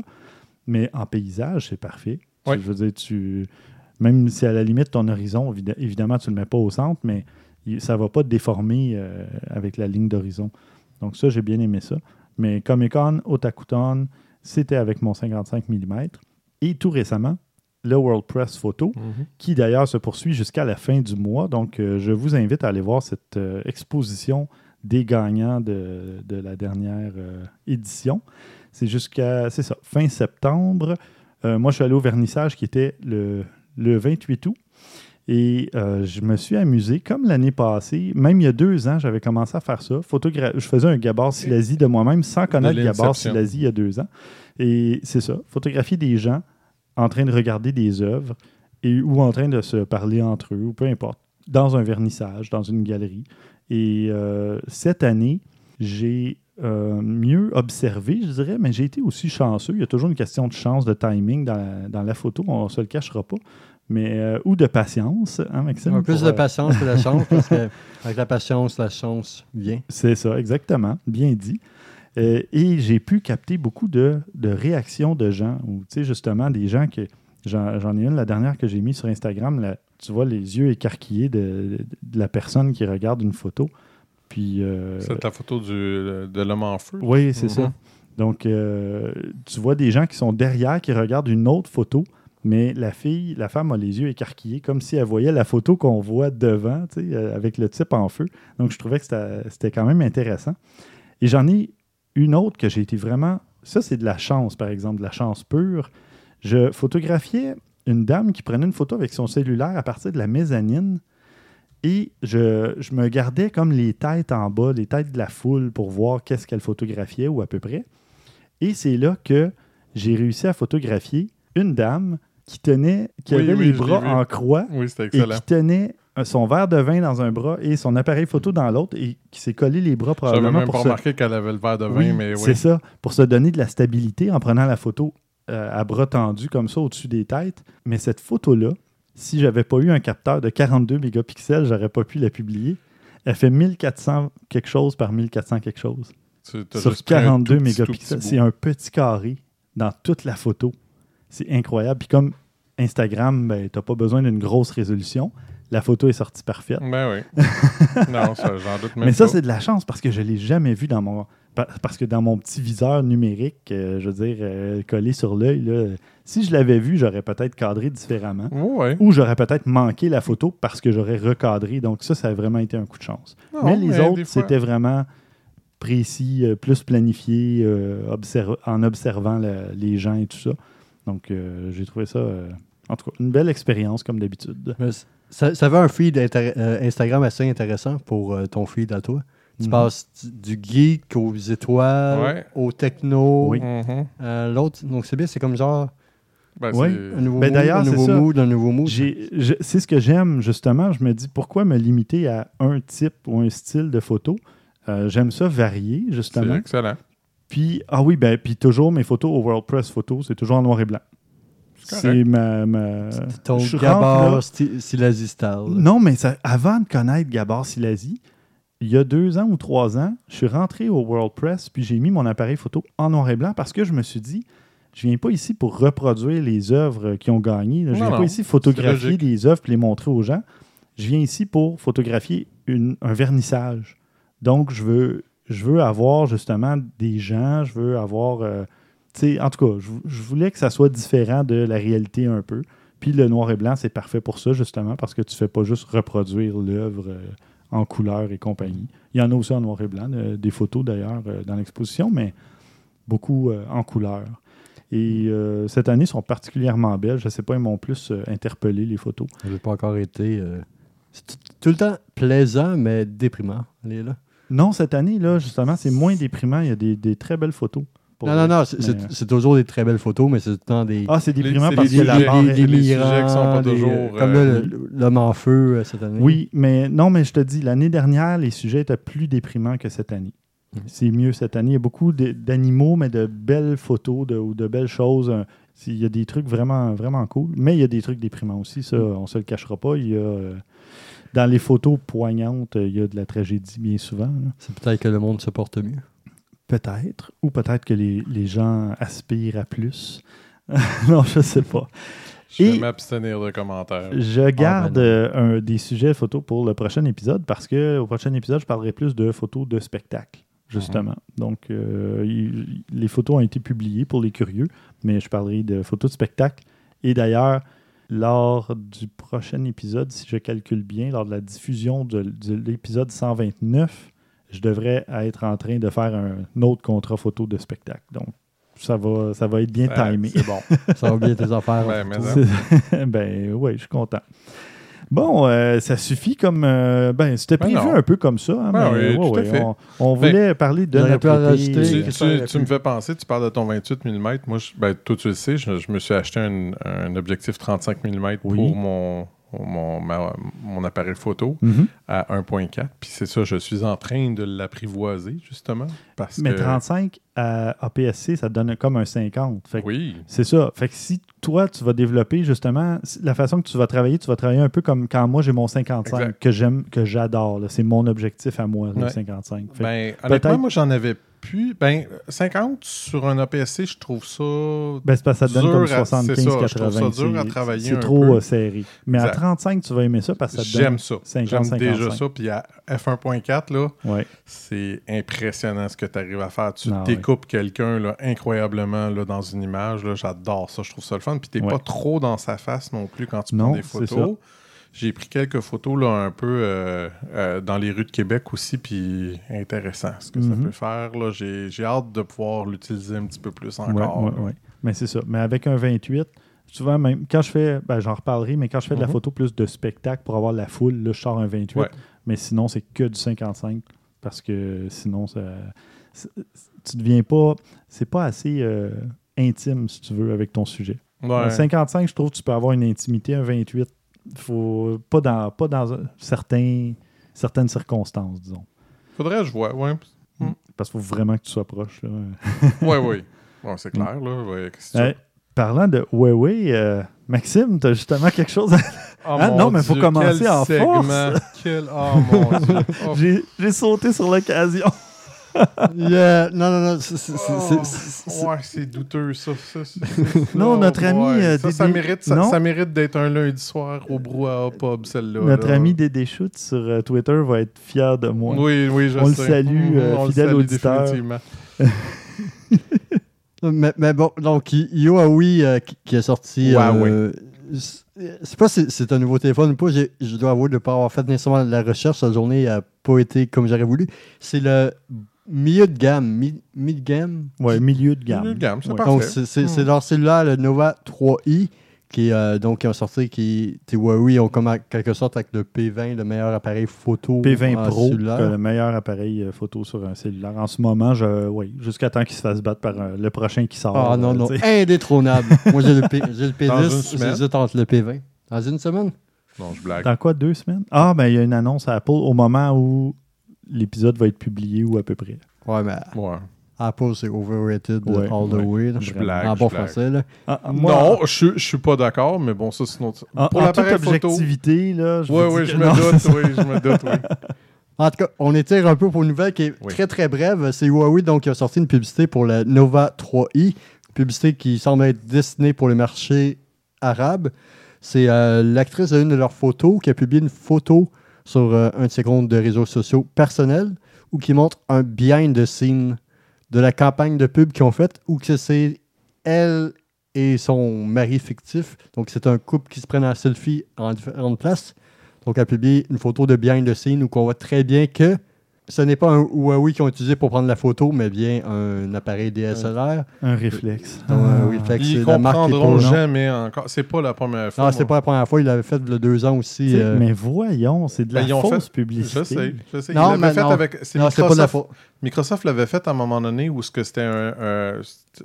Mais en paysage, c'est parfait. Je veux dire, tu, même si à la limite ton horizon, évid- évidemment, tu ne le mets pas au centre, mais ça ne va pas te déformer euh, avec la ligne d'horizon. Donc ça, j'ai bien aimé ça. Mais Comic Con, Otakuton, c'était avec mon 55 mm. Et tout récemment, le World Press Photo, Mhm. qui d'ailleurs se poursuit jusqu'à la fin du mois. Donc, euh, je vous invite à aller voir cette euh, exposition des gagnants de, de la dernière édition. C'est jusqu'à, c'est ça, fin septembre. Moi, je suis allé au vernissage qui était le, le 28 août. Et euh, je me suis amusé, comme l'année passée, même il y a deux ans, j'avais commencé à faire ça. Photogra- je faisais un Gabard Silasi de moi-même sans connaître l'Inception. Silasi il y a deux ans. Et c'est ça, photographier des gens en train de regarder des œuvres et, ou en train de se parler entre eux, ou peu importe, dans un vernissage, dans une galerie. Et euh, cette année, j'ai euh, mieux observé, je dirais, mais j'ai été aussi chanceux. Il y a toujours une question de chance, de timing dans la, dans la photo, on ne se le cachera pas. Mais, euh, ou de patience, hein, Maxime? Un peu pour, de euh, patience que la chance, parce que avec la patience, la chance vient. C'est ça, exactement. Bien dit. Euh, et j'ai pu capter beaucoup de, de réactions de gens, ou tu sais, justement, des gens que. J'en j'en ai une, la dernière que j'ai mise sur Instagram, là, tu vois les yeux écarquillés de, de- de la personne qui regarde une photo. Puis. euh, C'est la photo du, de l'homme en feu. oui, c'est Mhm. ça. Donc, euh, tu vois des gens qui sont derrière, qui regardent une autre photo, mais la fille, la femme a les yeux écarquillés, comme si elle voyait la photo qu'on voit devant, euh, avec le type en feu. Donc, je trouvais que c'était c'était quand même intéressant. Et j'en ai une autre que j'ai été vraiment... Ça, c'est de la chance, par exemple, de la chance pure. Je photographiais une dame qui prenait une photo avec son cellulaire à partir de la mezzanine et je, je me gardais comme les têtes en bas, les têtes de la foule pour voir qu'est-ce qu'elle photographiait ou à peu près. Et c'est là que j'ai réussi à photographier une dame qui tenait, qui Oui, avait oui, les bras en croix Oui, et qui tenait euh, son verre de vin dans un bras et son appareil photo dans l'autre et qui s'est collé les bras J'avais probablement même pour pas se... remarqué qu'elle avait le verre de vin, mais oui. c'est ça, pour se donner de la stabilité en prenant la photo euh, à bras tendus comme ça au-dessus des têtes. Mais cette photo-là, si j'avais pas eu un capteur de 42 mégapixels, j'aurais pas pu la publier. Elle fait 1400 quelque chose par 1400 quelque chose. Sur juste pris un 42 tout petit, tout mégapixels. C'est un petit carré dans toute la photo. C'est incroyable. Puis comme Instagram, ben, tu n'as pas besoin d'une grosse résolution. La photo est sortie parfaite. Ben oui. non, ça, j'en doute même Mais ça, pas. c'est de la chance parce que je ne l'ai jamais vu dans mon. pa- Parce que dans mon petit viseur numérique, euh, je veux dire, euh, collé sur l'œil, là, si je l'avais vu, j'aurais peut-être cadré différemment. Ouais. Ou j'aurais peut-être manqué la photo parce que j'aurais recadré. Donc ça, ça a vraiment été un coup de chance. Non, mais les autres, fois- c'était vraiment précis, euh, plus planifié, euh, observ- en observant la- les gens et tout ça. Donc euh, j'ai trouvé ça, euh, en tout cas, une belle expérience comme d'habitude. Ça, ça avait un feed euh, Instagram assez intéressant pour euh, ton feed à toi. Tu Mhm. passes du, du geek aux étoiles, Ouais. au techno. Oui. Mhm. Euh, L'autre, donc c'est bien, c'est comme genre Ben, c'est- un nouveau Ben, mood, un c'est nouveau ça. mood, un nouveau mood. J'ai- je- C'est ce que j'aime, justement. Je me dis, pourquoi me limiter à un type ou un style de photo? Euh, J'aime ça varier, c'est justement. excellent. Puis, ah oui, ben, puis toujours mes photos au World Press Photo, c'est toujours en noir et blanc. C'est ma, ma- Ton je sti- Silasi style. Non, mais ça- avant de connaître Gabor Silasi, il y a deux ans ou trois ans, je suis rentré au World Press, puis j'ai mis mon appareil photo en noir et blanc parce que je me suis dit, je viens pas ici pour reproduire les œuvres qui ont gagné. là. Je Non, viens pas ici photographier des œuvres et les montrer aux gens. Je viens ici pour photographier une- un vernissage. Donc, je veux, je veux avoir justement des gens, je veux avoir. euh, tu sais, en tout cas, je, je voulais que ça soit différent de la réalité un peu. Puis le noir et blanc, c'est parfait pour ça, justement, parce que tu fais pas juste reproduire l'œuvre euh, en couleur et compagnie. Il y en a aussi en noir et blanc, euh, des photos d'ailleurs euh, dans l'exposition, mais beaucoup en couleur. Et cette année sont particulièrement belles. Je ne sais pas, ils m'ont plus interpellé les photos. Je n'ai pas encore été. c'est tout, le temps plaisant, mais déprimant. Est là. Non, cette année, là, justement, c'est moins déprimant. Il y a des, des très belles photos. Non, non, non, c'est- euh, toujours des très belles photos, mais c'est tout le temps des. Ah, c'est déprimant parce que la les- qui sont pas des- toujours, Comme euh, là, le- l'homme en feu euh, cette année. Oui, mais non, mais je te dis, l'année dernière, les sujets étaient plus déprimants que cette année. Mhm. C'est mieux cette année. Il y a beaucoup d'animaux, mais de belles photos de, ou de belles choses. Euh, Il y a des trucs vraiment, vraiment cool. Mais il y a des trucs déprimants aussi, ça, on se le cachera pas. Il y a, euh, dans les photos poignantes, euh, il y a de la tragédie bien souvent. C'est peut-être que le monde se porte mieux. Peut-être. Ou peut-être que les, les gens aspirent à plus. non, je sais pas. Je vais m'abstenir de commentaires. Je garde ben non. euh, un, des sujets photos pour le prochain épisode parce que au prochain épisode, je parlerai plus de photos de spectacle, justement. Donc, euh, il- les photos ont été publiées pour les curieux, mais je parlerai de photos de spectacle. Et d'ailleurs, lors du prochain épisode, si je calcule bien, lors de la diffusion de, de l'épisode 129, je devrais être en train de faire un autre contrat photo de spectacle. Donc, ça va, ça va être bien timé. C'est bon. Ça va bien tes affaires. Mais ben oui, je suis content. Bon, euh, ça suffit comme. euh, ben, c'était Ben prévu un peu comme ça. hein, Ben mais oui, ouais, tout à fait. On, on Ben, voulait parler de notre rajouter. tu, tu- me fais penser, tu parles de ton 28 mm. Moi, je- ben, toi, tu le sais, je, je me suis acheté un, un objectif 35 mm Oui. pour mon, mon, ma- mon appareil photo Mhm. à 1.4. Puis c'est ça, je suis en train de l'apprivoiser, justement. Parce Mais que, 35 à APS-C, ça te donne comme un 50. Fait que Oui, C'est ça. Fait que si toi, tu vas développer justement la façon que tu vas travailler, tu vas travailler un peu comme quand moi j'ai mon 55 Exact. que j'aime, que j'adore. C'est mon objectif à moi, le Ouais. 55. Fait ben, honnêtement, moi, j'en avais plus. Ben, 50 sur un APS-C, je trouve ça. Ben, c'est parce que ça te donne comme à- c'est ça, 75, je trouve 80. ça dur à c'est- travailler C'est trop euh, serré. Mais à Exact. 35, tu vas aimer ça parce que ça te donne. J'aime ça. 50, J'aime déjà 55. ça. Puis à F1.4, là, Ouais. c'est impressionnant ce que tu arrives à faire. Tu Ah, découpes quelqu'un là, incroyablement là, dans une image. là. J'adore ça. Je trouve ça le fun. Puis tu Ouais. pas trop dans sa face non plus quand tu Non, prends des c'est photos. J'ai pris quelques photos là, un peu euh, euh, dans les rues de Québec aussi, puis intéressant ce que ça Mhm. peut faire. là. J'ai j'ai hâte de pouvoir l'utiliser un petit peu plus encore. ouais, là. ouais. Mais c'est ça. Mais avec un 28, souvent même, quand je fais, ben, j'en reparlerai, mais quand je fais de la Mhm. photo plus de spectacle pour avoir la foule, là, je sors un 28. Ouais. Mais sinon, c'est que du 55 parce que sinon, ça, tu deviens pas, c'est pas assez euh, intime, si tu veux, avec ton sujet. Ouais. Un 55, je trouve que tu peux avoir une intimité. Un 28, faut pas dans, pas dans certains, certaines circonstances, disons. Faudrait que je vois. Ouais, Parce qu'il faut vraiment que tu sois proche. là. ouais, ouais. Ouais, c'est clair. Là. Ouais, Euh, parlant de Huawei, euh, Maxime, tu as justement quelque chose à... Oh Ah, non, mais faut Dieu, commencer en segment. force. Quel... Oh mon Dieu. Oh, j'ai sauté sur l'occasion. Yeah, Non, non, non. c'est- Oh, ouais, douteux, ça. ça, Non, notre ami, euh, ça, Dédé- mérite, ça, Non? ça mérite d'être un lundi soir au brouhaha pub, celle-là. Notre là. ami Dédé Chute sur euh, Twitter va être fier de moi. Oui, oui, je On le sais. salue, Mhm, euh, on le fidèle salue auditeur. Mais, mais bon, donc, euh, qui, qui est sorti. Huawei. c'est- c'est pas si c'est un nouveau téléphone ou pas. Je dois avouer de ne pas avoir fait nécessairement la recherche. La journée n'a pas été comme j'aurais voulu. C'est le milieu de gamme. mi- Mid gamme. Ouais, milieu de gamme. Milieu de gamme, c'est Ouais. parfait. Donc, c'est- Hmm. leur cellulaire, le Nova 3i, qui, euh, donc, qui ont sorti, qui, Huawei ont comme en quelque sorte avec le P20, le meilleur appareil photo P20 en Pro, cellulaire. le meilleur appareil euh, photo sur un cellulaire. En ce moment, je, oui, jusqu'à temps qu'il se fasse battre par euh, le prochain qui sort. Ah non, euh, non, indétrônable. Moi, j'ai le, P, j'ai le Dans une P10, semaine? j'hésite entre le P20. Dans une semaine? Non, je blague. Dans quoi, deux semaines? Ah, ben il y a une annonce à Apple au moment où l'épisode va être publié ou à peu près. Ouais, mais Ouais. Apple, c'est overrated Ouais, all the ouais. way. là. Je blague. En bon blague. français, là. Ah, ah, Non, je, je suis pas d'accord, mais bon, ça, sinon. en, Pour en l'appareil toute photo. objectivité, là, je dis oui, je non. me doute, oui, je me doute, oui. En tout cas, on étire un peu pour une nouvelle qui est Oui. très très brève. C'est Huawei donc, qui a sorti une publicité pour la Nova 3i, publicité qui semble être destinée pour le marché arabe. C'est euh, l'actrice d'une de leurs photos qui a publié une photo sur euh, un de ses de réseaux sociaux personnels où qui montre un behind the scene de la campagne de pub qu'ils ont faite où que c'est elle et son mari fictif. Donc c'est un couple qui se prennent en selfie en différentes places. Donc, elle a publié une photo de behind the scene où on voit très bien que ce n'est pas un Huawei qu'ils ont utilisé pour prendre la photo, mais bien un appareil DSLR. Un réflexe. Donc, un Ah. réflexe. Ils la comprendront jamais encore. C'est pas la première fois. Non, c'est pas la première fois. Il l'avait fait il y a deux ans aussi. Euh, Mais voyons, c'est de la Ben, ils ont fausse fait- publicité. Je sais, je sais. Non, Ils mais l'avaient fait non. avec. C'est Non, c'est pas de la Microsoft. l'avait fait à un moment donné où ce que c'était un. un-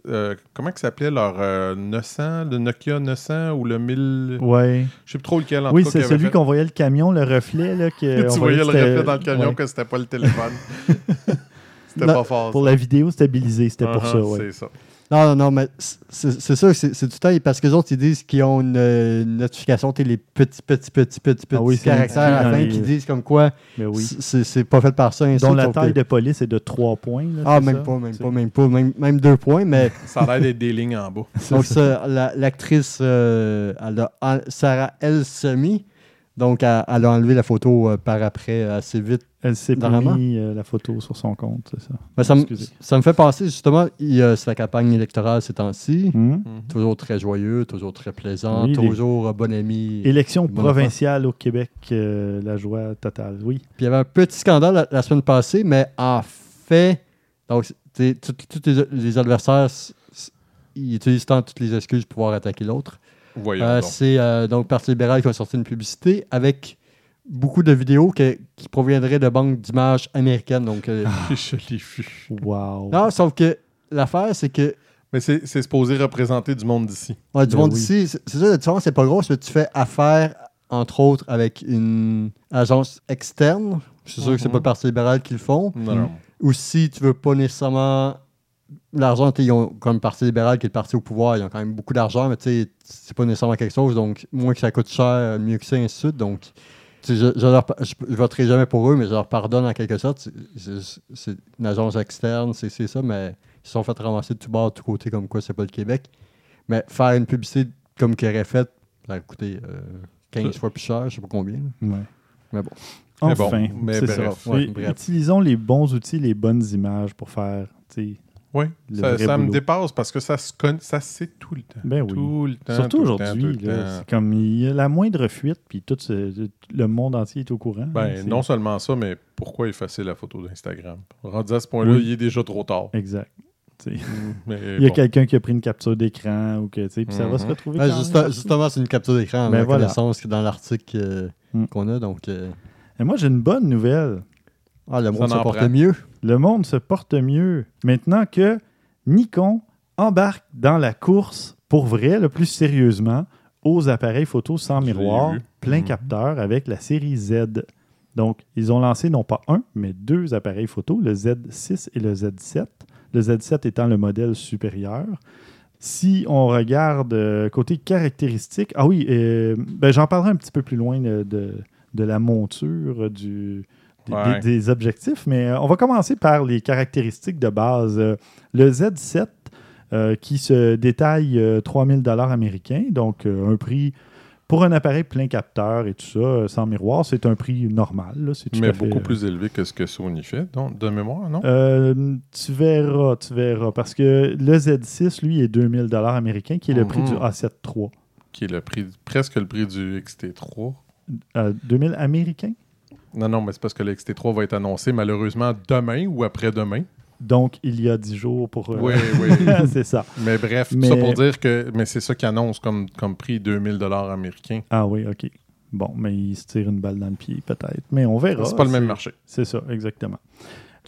euh, comment que ça s'appelait leur euh, 900, le Nokia 900 ou le 1000. Ouais. Je sais plus trop lequel en Oui, c'est celui qu'on voyait le camion, le reflet. Là, que on tu voyais le reflet dans le camion ouais. que c'était pas le téléphone. c'était pas fort. Pour ça. la vidéo stabilisée, c'était pour Uh-huh, ça. Ouais. C'est ça. Non, non, non, mais c'est ça, c'est le temps. Parce que les autres, ils disent qu'ils ont une, euh, une notification, les petits, petits, petits, petits, petits Ah oui, c'est caractères à la fin les- qui disent comme quoi oui. c'est pas fait par ça. ainsi, Dont la taille que- de police est de 3 points. là, Ah, même ça? pas, même pas, même pas, même, même deux points, mais. Ça a l'air d'être des lignes en bas. Donc, l'actrice euh, elle a en- Sarah El Semi, donc elle, elle a enlevé la photo euh, par après euh, assez vite. Elle s'est mis euh, la photo sur son compte, c'est ça. Mais ça, ça me fait penser justement, c'est la campagne électorale ces temps-ci. Hmm? Mhm. Toujours très joyeux, toujours très plaisant, Oui, toujours bon ami. Élection provinciale au Québec, euh, la joie totale, oui. Puis il y avait un petit scandale la, la semaine passée, mais en fait, donc, tous les, les adversaires, ils utilisent tant toutes les excuses pour pouvoir attaquer l'autre. Voyons Euh, donc. c'est euh, donc Parti libéral qui a sorti une publicité avec beaucoup de vidéos que- qui proviendraient de banques d'images américaines. Donc, euh, Je l'ai vu. Wow. non, sauf que l'affaire, c'est que Mais c'est c'est supposé représenter du monde d'ici. ouais, du Ben monde oui. ici, c'est c'est ça, la différence, c'est pas gros, c'est que tu fais affaire, entre autres, avec une agence externe. Je suis sûr que c'est Mhm. pas le Parti libéral qui le font. Non, non. Ou si tu veux pas nécessairement l'argent, tu sais, ils ont comme le Parti libéral qui est le parti au pouvoir, ils ont quand même beaucoup d'argent, mais tu sais, c'est pas nécessairement quelque chose, donc moins que ça coûte cher, mieux que ça, et ainsi de suite. Donc, tu sais, je, je, leur, je, je voterai jamais pour eux, mais je leur pardonne en quelque sorte. C'est- une agence externe, c'est c'est ça, mais ils se sont fait ramasser de tout bord, de tout côté, comme quoi c'est pas le Québec. Mais faire une publicité comme qu'ils auraient fait, ça a coûté euh, 15 fois plus cher, je sais pas combien. Ouais. Mais bon. Mais bon, Enfin, mais c'est bref. ça. Ouais, Et bref. Utilisons les bons outils, les bonnes images pour faire, tu sais, Oui, Le ça, me dépasse parce que ça se connaît, ça se sait tout le temps. Ben oui. Tout le temps. Surtout aujourd'hui, c'est comme il y a la moindre fuite, puis tout ce- le monde entier est au courant. Ben, non seulement ça, mais pourquoi effacer la photo d'Instagram? Rendu à ce point-là, Oui. il est déjà trop tard. Exact. Mais Il y a bon. quelqu'un qui a pris une capture d'écran ou que, tu sais, puis ça va Mhm. se retrouver. Quand juste- même. justement, c'est une capture d'écran, Ben la voilà. connaissance que dans l'article euh, Mm. qu'on a. Donc, euh, Et moi, j'ai une bonne nouvelle. Ah, le monde se porte prend. mieux. Le monde se porte mieux maintenant que Nikon embarque dans la course pour vrai, le plus sérieusement, aux appareils photo sans miroir, plein Mhm. capteur avec la série Z. Donc, ils ont lancé non pas un, mais deux appareils photo, le Z6 et le Z7. Le Z7 étant le modèle supérieur. Si on regarde euh, côté caractéristiques, ah oui, euh, ben, j'en parlerai un petit peu plus loin euh, de, de la monture du, Ouais. des, des objectifs, mais euh, on va commencer par les caractéristiques de base. Euh, le Z7 euh, qui se détaille euh, 3000 dollars américains, donc euh, un prix pour un appareil plein capteur et tout ça, sans miroir, c'est un prix normal. là, Mais fait, beaucoup plus élevé que ce que Sony fait, donc, de mémoire, non? Tu verras, tu verras. Parce que le Z6, lui, est 2000 dollars américains, qui est le prix Mhm. du A7 III. Qui est le prix, presque le prix du XT3. Euh, 2000 américains? Non, non, mais c'est parce que le XT3 va être annoncé malheureusement demain ou après-demain. Donc, il y a 10 jours pour... euh, Oui, oui. c'est ça. mais bref, Mais- ça pour dire que mais c'est ça qui annonce comme, comme prix 2000 dollars américains. Ah oui, OK. Bon, mais il se tire une balle dans le pied, peut-être. Mais on verra. C'est pas le même marché. C'est ça, exactement.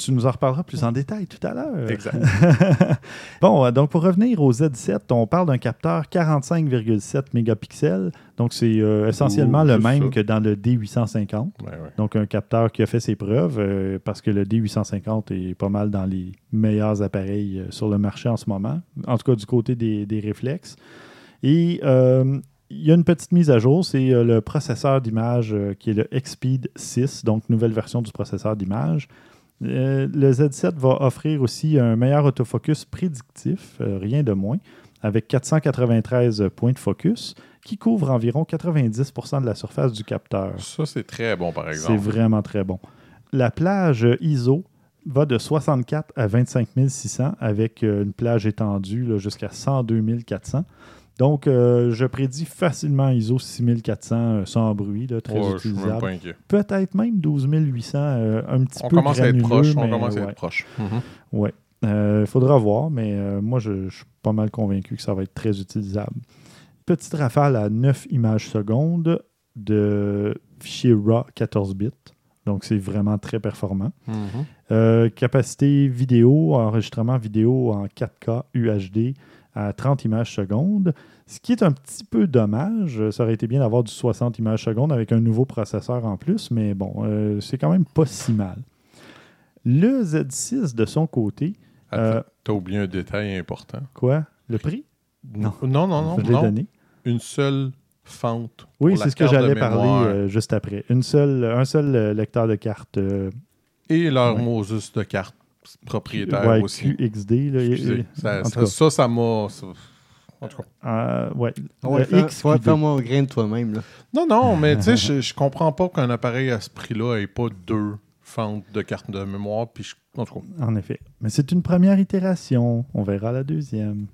Tu nous en reparleras plus en détail tout à l'heure. Exact. bon, euh, donc pour revenir au Z7, on parle d'un capteur 45,7 mégapixels. Donc c'est euh, essentiellement Ouh, le même ça. que dans le D850. Ouais, ouais. Donc un capteur qui a fait ses preuves euh, parce que le D850 est pas mal dans les meilleurs appareils sur le marché en ce moment, en tout cas du côté des, des réflexes. Et euh, il y a une petite mise à jour, c'est le processeur d'image qui est le Xpeed 6, donc nouvelle version du processeur d'image. Euh, le Z7 va offrir aussi un meilleur autofocus prédictif, euh, rien de moins, avec 493 points de focus qui couvrent environ 90% de la surface du capteur. Ça, c'est très bon, par C'est exemple. vraiment très bon. La plage ISO va de 64 à 25 600 avec euh, une plage étendue jusqu'à 102 400. Donc, euh, je prédis facilement ISO 6400 euh, sans bruit, là, très Ouais, utilisable. Peut-être même 12 800, euh, un petit On peu commence à être proche. On commence à être proche. Ouais. Euh, faudra voir, mais euh, moi, je, je suis pas mal convaincu que ça va être très utilisable. Petite rafale à 9 images secondes de fichier RAW 14 bits. Donc, c'est vraiment très performant. Mhm. Euh, capacité vidéo, enregistrement vidéo en 4K UHD à 30 images secondes. Ce qui est un petit peu dommage. Ça aurait été bien d'avoir du 60 images secondes avec un nouveau processeur en plus, mais bon, euh, c'est quand même pas si mal. Le Z6, de son côté, Attends, Euh, T'as oublié un détail important. quoi? Le prix? Non, non, non. non, Je l'ai non. donné. Une seule fente. Oui, pour la c'est ce que j'allais parler euh, juste après. Une seule, un seul euh, lecteur de carte euh, Et leur Ouais. Moses de carte propriétaire ouais, aussi. QXD. Là, Excusez. et- Ça, ça, cas, ça, ça m'a. En tout cas. euh, ouais, Ouais, le XQD. faut faire mon grain de toi-même. là. Non, non, mais tu sais, je, je comprends pas qu'un appareil à ce prix-là ait pas deux fentes de carte de mémoire. Puis je- en tout cas. En effet. Mais c'est une première itération. On verra la deuxième.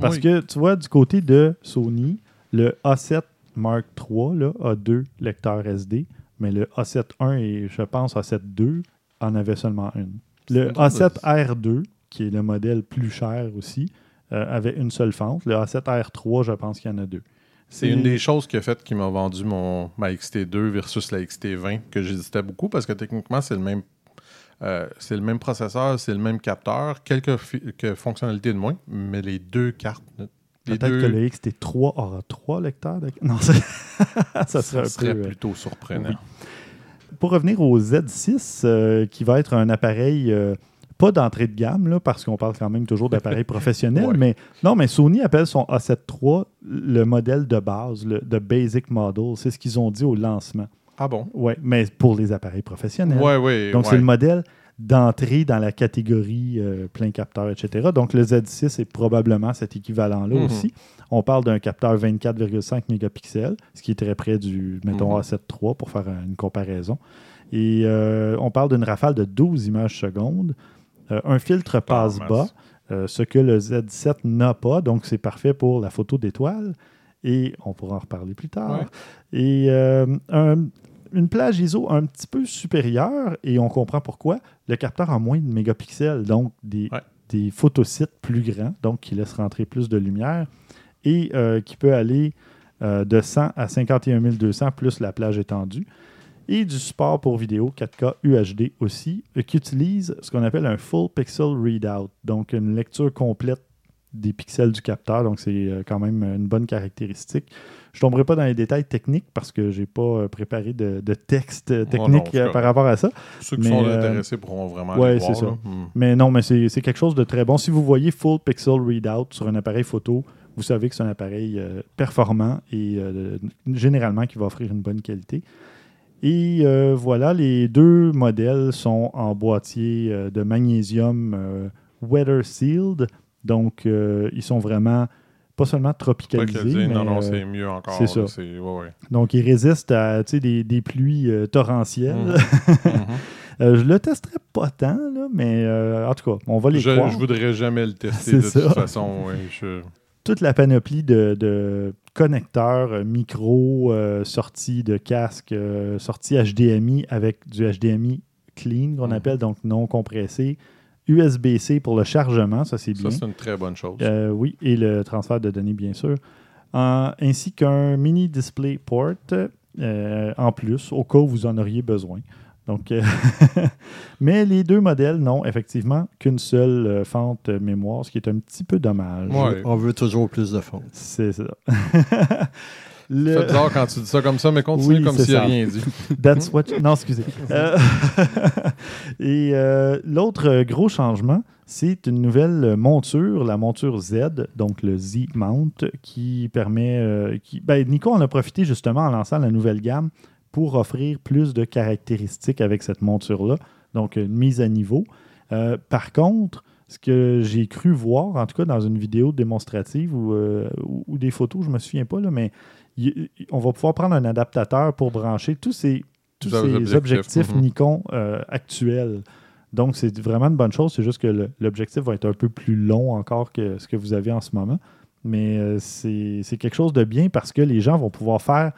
Parce oui. que, tu vois, du côté de Sony, le A7 Mark III là, a deux lecteurs SD, mais le A7 I et, je pense, A7 II en avait seulement une. Le C'est drôle de- A7 R2, qui est le modèle plus cher aussi, euh, avait une seule fente. Le A7 R3, je pense qu'il y en a deux. C'est une des choses qui a fait qui m'a vendu mon, ma XT2 versus la XT20 que j'hésitais beaucoup parce que techniquement, c'est le même. euh, c'est le même processeur, c'est le même capteur, quelques fonctionnalités de moins, mais les deux cartes, Peut-être deux, que le XT3 aura trois lecteurs. De... Non, ça, ça serait un serait peu... euh, plutôt surprenant. oui. Pour revenir au Z6, euh, qui va être un appareil euh, pas d'entrée de gamme, là, parce qu'on parle quand même toujours d'appareils professionnels, Ouais. mais non, mais Sony appelle son A7 III le modèle de base, le the basic model. C'est ce qu'ils ont dit au lancement. Ah bon? Ouais, mais pour les appareils professionnels. Ouais, ouais. Donc, ouais. c'est le modèle d'entrée dans la catégorie euh, plein capteur, etc. Donc, le Z6 est probablement cet équivalent-là Mhm. aussi. On parle d'un capteur 24,5 mégapixels, ce qui est très près du, mettons. A7 III pour faire une comparaison. Et euh, on parle d'une rafale de 12 images secondes, euh, un filtre passe-bas, masse. euh, ce que le Z7 n'a pas, donc c'est parfait pour la photo d'étoile. Et on pourra en reparler plus tard. Ouais. Et un- une plage ISO un petit peu supérieure, et on comprend pourquoi. Le capteur a moins de mégapixels, donc des, Ouais. des photosites plus grands, donc qui laissent rentrer plus de lumière, et euh, qui peut aller euh, de 100 à 51 200 plus la plage étendue. Et du support pour vidéo 4K UHD aussi, euh, qui utilise ce qu'on appelle un Full Pixel Readout, donc une lecture complète des pixels du capteur, donc c'est quand même une bonne caractéristique. Je ne tomberai pas dans les détails techniques parce que je n'ai pas préparé de, de texte Oh technique non, par rapport à ça. Ceux qui mais, sont intéressés pourront vraiment ouais, voir. c'est ça. Hmm. Mais non, mais c'est quelque chose de très bon. Si vous voyez Full Pixel Readout sur un appareil photo, vous savez que c'est un appareil euh, performant et euh, généralement qui va offrir une bonne qualité. Et euh, voilà, les deux modèles sont en boîtier de magnésium weather sealed. Donc, ils sont vraiment pas seulement tropicalisés, non, non, c'est mieux encore. c'est ça. ouais, ouais. donc ils résistent à des, des pluies torrentielles. Mhm. Euh, je le testerai pas tant, là, mais euh, en tout cas, on va les je, croire. je voudrais jamais le tester de ça. toute façon. ouais, je- toute la panoplie de, de connecteurs, euh, micro, euh, sorties de casque, euh, sorties HDMI avec du HDMI clean qu'on Mhm. appelle, donc non compressé. USB-C pour le chargement, ça c'est bien. Ça, c'est une très bonne chose. Euh, oui, et le transfert de données, bien sûr. En- ainsi qu'un mini display port euh, en plus, au cas où vous en auriez besoin. Donc, euh, mais les deux modèles n'ont effectivement qu'une seule euh, fente mémoire, ce qui est un petit peu dommage. Ouais. On veut toujours plus de fonds. C'est ça. C'est Le- bizarre quand tu dis ça comme ça, mais continue Oui, comme c'est s'il n'y a rien dit. That's what you- Non, excusez. Euh, Et euh, l'autre gros changement, c'est une nouvelle monture, la monture Z, donc le Z-Mount, qui permet. euh, qui... ben, Nikon en a profité justement en lançant la nouvelle gamme pour offrir plus de caractéristiques avec cette monture-là, donc une mise à niveau. Euh, par contre, ce que j'ai cru voir, en tout cas dans une vidéo démonstrative ou, euh, ou- des photos, je ne me souviens pas, là, mais on va pouvoir prendre un adaptateur pour brancher tous ces, tous ces objectifs, objectifs, mhm. Nikon euh, actuels. Donc, c'est vraiment une bonne chose. C'est juste que l'objectif va être un peu plus long encore que ce que vous avez en ce moment. Mais c'est c'est quelque chose de bien parce que les gens vont pouvoir faire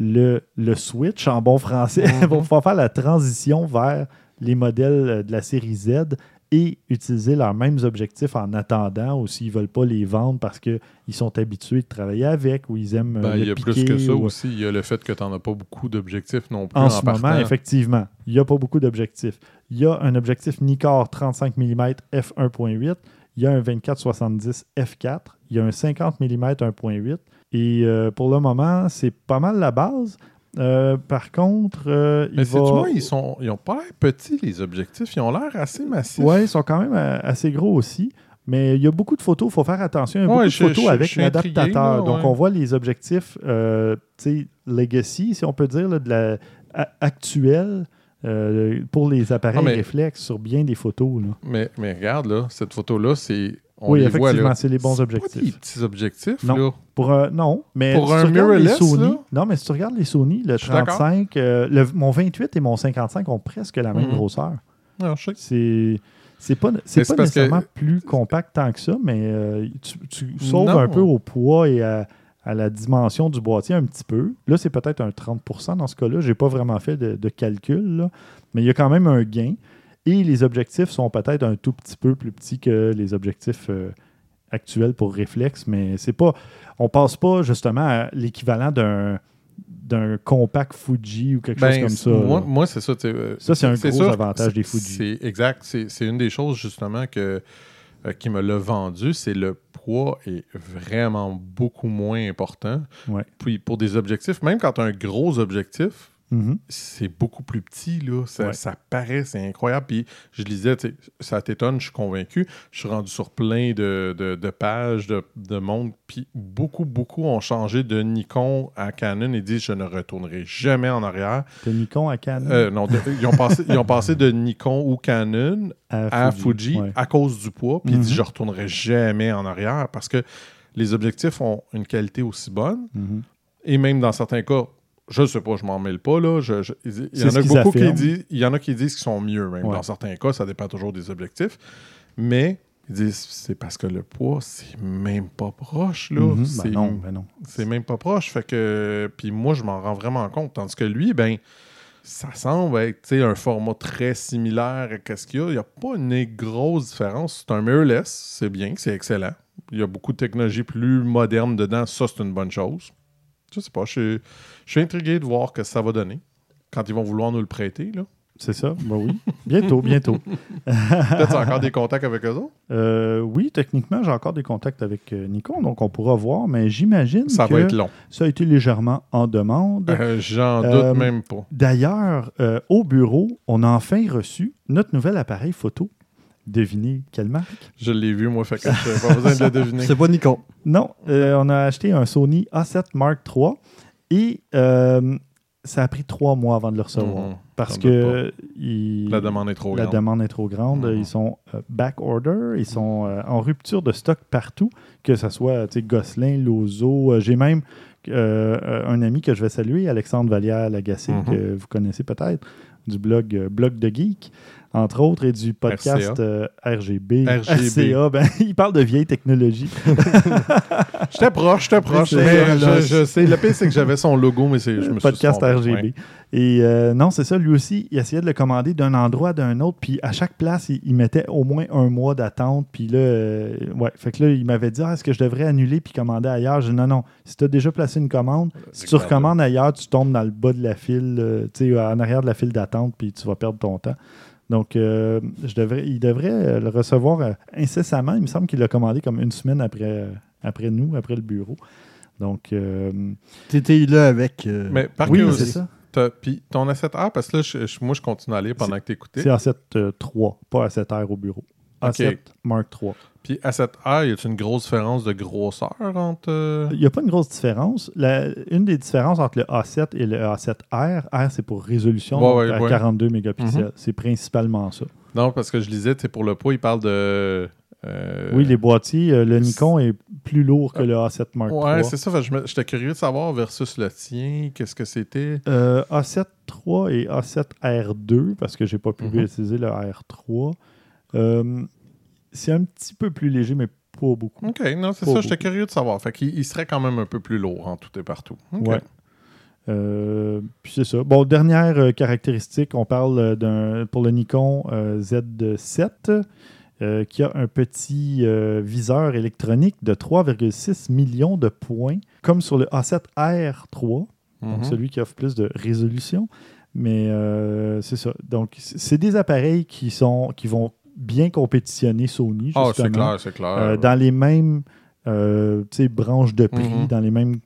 le, le switch en bon français, Mhm. vont pouvoir faire la transition vers les modèles euh, de la série Z et utiliser leurs mêmes objectifs en attendant ou s'ils ne veulent pas les vendre parce qu'ils sont habitués de travailler avec ou ils aiment euh, Ben, le il y a plus que ça ou- aussi. Il y a le fait que tu n'en as pas beaucoup d'objectifs non plus en en, ce moment, effectivement, il n'y a pas beaucoup d'objectifs. Il y a un objectif Nikkor 35 mm f1.8, il y a un 24-70 f4, il y a un 50 mm 1.8. Et euh, pour le moment, c'est pas mal la base. Euh, par contre, euh, il Mais c'est va... moi, ils sont, ils ont pas l'air petits les objectifs. Ils ont l'air assez massifs. Oui, ils sont quand même assez gros aussi. Mais il y a beaucoup de photos, il faut faire attention. Il y a Ouais, beaucoup de je- photos je- avec l'adaptateur. Donc, on voit les objectifs, euh, tu sais, legacy, si on peut dire, là, de la, actuelle pour les appareils Ah, mais- réflexes sur bien des photos. là. Mais, mais regarde, là, cette photo-là, c'est. On Oui, les effectivement, c'est les bons objectifs. Pas des petits objectifs, Non. là. Pour, euh, non, mais Pour si un mirrorless, Sony, là? non, mais si tu regardes les Sony, le Je suis d'accord. 35, euh, le- mon 28 et mon 55 ont presque la même Mhm. grosseur. Non, je sais C'est c'est pas, c'est pas que- nécessairement plus compact tant que ça, mais euh, tu, tu sauves Non. un peu au poids et à, à la dimension du boîtier un petit peu. Là, c'est peut-être un 30% dans ce cas-là. Je n'ai pas vraiment fait de, de calcul, là. mais il y a quand même un gain. Et les objectifs sont peut-être un tout petit peu plus petits que les objectifs euh, actuels pour réflexe, mais c'est pas. On passe pas justement à l'équivalent d'un d'un compact Fuji ou quelque chose Ben, comme ça. Moi, c'est ça. euh, Ça, c'est un gros sûr, avantage des Fuji. C'est exact. C'est c'est une des choses, justement, que, euh, qui me l'a vendu. C'est le poids est vraiment beaucoup moins important. Ouais. Puis pour des objectifs, même quand tu as un gros objectif, Mhm. c'est beaucoup plus petit, là. Ça, Ouais. ça paraît, c'est incroyable. Puis je lisais, ça t'étonne, je suis convaincu. Je suis rendu sur plein de, de- de pages, de, de monde. Puis beaucoup, beaucoup ont changé de Nikon à Canon et disent je ne retournerai jamais en arrière. De Nikon à Canon? Euh, non, ils, ont passé, ils ont passé de Nikon ou Canon à Fuji, ouais. à cause du poids. Puis ils Mhm. disent je ne retournerai jamais en arrière parce que les objectifs ont une qualité aussi bonne. Mhm. Et même dans certains cas, je ne sais pas, je m'en mêle pas. Là, je- je- il y en a beaucoup qui disent, il y en a qui disent qu'ils sont mieux même. Ouais. Dans certains cas, ça dépend toujours des objectifs. Mais ils disent c'est parce que le poids, c'est même pas proche. Là. Mhm. Ben C'est non, ben non. c'est même pas proche. Fait que. Puis moi, je m'en rends vraiment compte. Tandis que lui, ben, ça semble être un format très similaire à ce qu'il y a. Il n'y a pas une grosse différence. C'est un mirrorless, c'est bien, c'est excellent. Il y a beaucoup de technologies plus modernes dedans. Ça, c'est une bonne chose. Je sais pas. Je suis, intrigué de voir ce que ça va donner quand ils vont vouloir nous le prêter. Là. C'est ça, ben oui. Bientôt, bientôt. Peut-être encore des contacts avec eux autres? Euh, oui, techniquement, j'ai encore des contacts avec euh, Nikon, donc on pourra voir, mais j'imagine Ça que va être long. ça a été légèrement en demande. Euh, J'en Euh, doute même pas. D'ailleurs, au bureau, on a enfin reçu notre nouvel appareil photo. Devinez quelle marque? Je l'ai vu, moi, fait que je n'ai pas besoin de le deviner. C'est pas Nikon. Non, euh, on a acheté un Sony A7 Mark III et euh, ça a pris trois mois avant de le recevoir. Mhm. Parce que il- La demande est trop la grande. demande est trop grande. Mhm. Ils sont euh, back order, ils sont euh, en rupture de stock partout, que ce soit tu sais, Gosselin, Lozo. euh, J'ai même un ami que je vais saluer, Alexandre Vallière-Lagacé, Mhm. que vous connaissez peut-être, du blog euh, Blog de Geek, entre autres, et du podcast RCA. euh, RGB. RGB. RCA, ben, il parle de vieilles technologies. J'étais proche, j'étais proche. C'est mais ça, là. je, je sais. Le pire, c'est que j'avais son logo, mais c'est, je me suis podcast trompé. RGB. Ouais. Et euh, non, c'est ça, lui aussi, il essayait de le commander d'un endroit à d'un autre, puis à chaque place, il, il mettait au moins un mois d'attente, puis là, euh, ouais, fait que là, il m'avait dit, Ah, est-ce que je devrais annuler puis commander ailleurs? Je dis, non, non, si tu as déjà placé une commande, si tu recommandes ailleurs, tu tombes dans le bas de la file, tu sais, en arrière de la file d'attente, puis tu vas perdre ton temps. Donc, euh, je devrais, il devrait euh, le recevoir euh, incessamment. Il me semble qu'il l'a commandé comme une semaine après, après nous, après le bureau. Donc, euh, T'étais là avec. euh, Mais par oui, c'est ça. t'as- Puis ton A7R, parce que là, je- je- moi, je continue à lire pendant que tu écoutais. C'est A7 euh, 3, pas A7R au bureau. A7 Ok. Mark 3. Puis A7R, y a une grosse différence de grosseur entre. euh, Il n'y a pas une grosse différence. La- une des différences entre le A7 et le A7R, R c'est pour résolution Ouais, donc ouais, à ouais. 42 mégapixels. Mhm. C'est principalement ça. Non, parce que je lisais, sais, pour le poids, il parle de. euh, Oui, les boîtiers, euh, le Nikon est plus lourd que le A7 Mark Ouais, 3. c'est ça. J'étais curieux de savoir versus le tien, qu'est-ce que c'était? Euh, A7 III et A7 R2, parce que j'ai pas pu Mhm. utiliser le R3. Euh, c'est un petit peu plus léger, mais pas beaucoup. Ok, non, c'est ça, j'étais curieux de savoir. Fait qu'il il serait quand même un peu plus lourd en tout et partout. Ok. Ouais. Euh, puis c'est ça. Bon, dernière euh, caractéristique, on parle d'un pour le Nikon euh, Z7 euh, qui a un petit viseur électronique de 3,6 millions de points, comme sur le A7R3, donc Mhm. celui qui offre plus de résolution. Mais c'est ça. Donc, c'est des appareils qui, sont, qui vont bien compétitionner Sony, Ah, justement. c'est clair, c'est clair. Euh, dans les mêmes euh, branches de prix, Mhm. dans les mêmes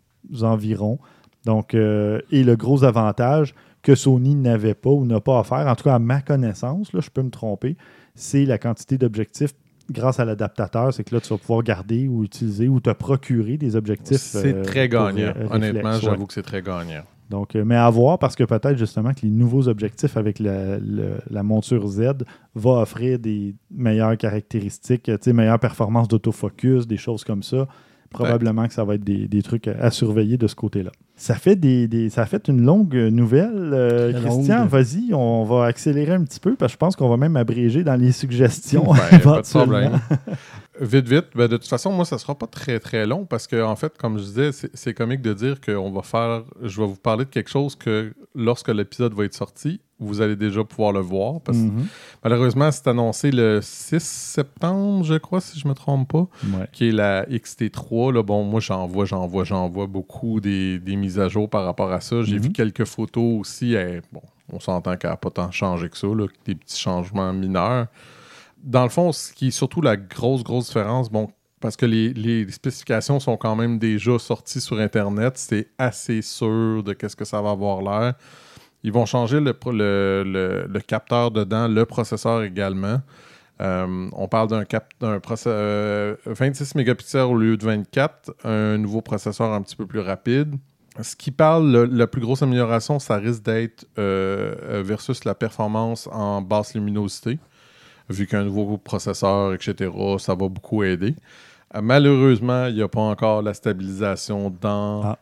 environs. Donc, euh, et le gros avantage que Sony n'avait pas ou n'a pas offert, en tout cas à ma connaissance, là, je peux me tromper, c'est la quantité d'objectifs grâce à l'adaptateur. C'est que là, tu vas pouvoir garder ou utiliser ou te procurer des objectifs. C'est euh, très gagnant. Honnêtement, j'avoue que c'est très gagnant. Donc, euh, mais à voir parce que peut-être justement que les nouveaux objectifs avec la, la monture Z va offrir des meilleures caractéristiques, sais, meilleures performances d'autofocus, des choses comme ça. Probablement que ça va être des, des trucs à, à surveiller de ce côté-là. Ça fait des, des- ça a fait une longue nouvelle. Euh, Christian, vas-y, on va accélérer un petit peu parce que je pense qu'on va même abréger dans les suggestions. Ben, pas de problème. Vite, vite. Ben, de toute façon, moi, ça sera pas très, très long parce que, en fait, comme je disais, c'est- comique de dire qu'on va faire. Je vais vous parler de quelque chose que, lorsque l'épisode va être sorti, vous allez déjà pouvoir le voir. Parce que, Mhm. malheureusement, c'est annoncé le 6 septembre, je crois, si je me trompe pas, Ouais. qui est la XT3. Là, bon, moi, j'en vois, j'en vois, j'en vois beaucoup des, des mises à jour par rapport à ça. J'ai Mhm. vu quelques photos aussi. eh, bon, on s'entend qu'elle n'a pas tant changé que ça, là, des petits changements mineurs dans le fond, ce qui est surtout la grosse, grosse différence, bon, parce que les, spécifications sont quand même déjà sorties sur Internet, c'est assez sûr de qu'est-ce que ça va avoir l'air. Ils vont changer le, le- le- le capteur dedans, le processeur également. Euh, on parle d'un euh, 26 mégapixels au lieu de 24, un nouveau processeur un petit peu plus rapide. Ce qui parle, le- la plus grosse amélioration, ça risque d'être euh, versus la performance en basse luminosité vu qu'un nouveau processeur, etc., ça va beaucoup aider. Euh, malheureusement, il n'y a pas encore la stabilisation dans. Ah.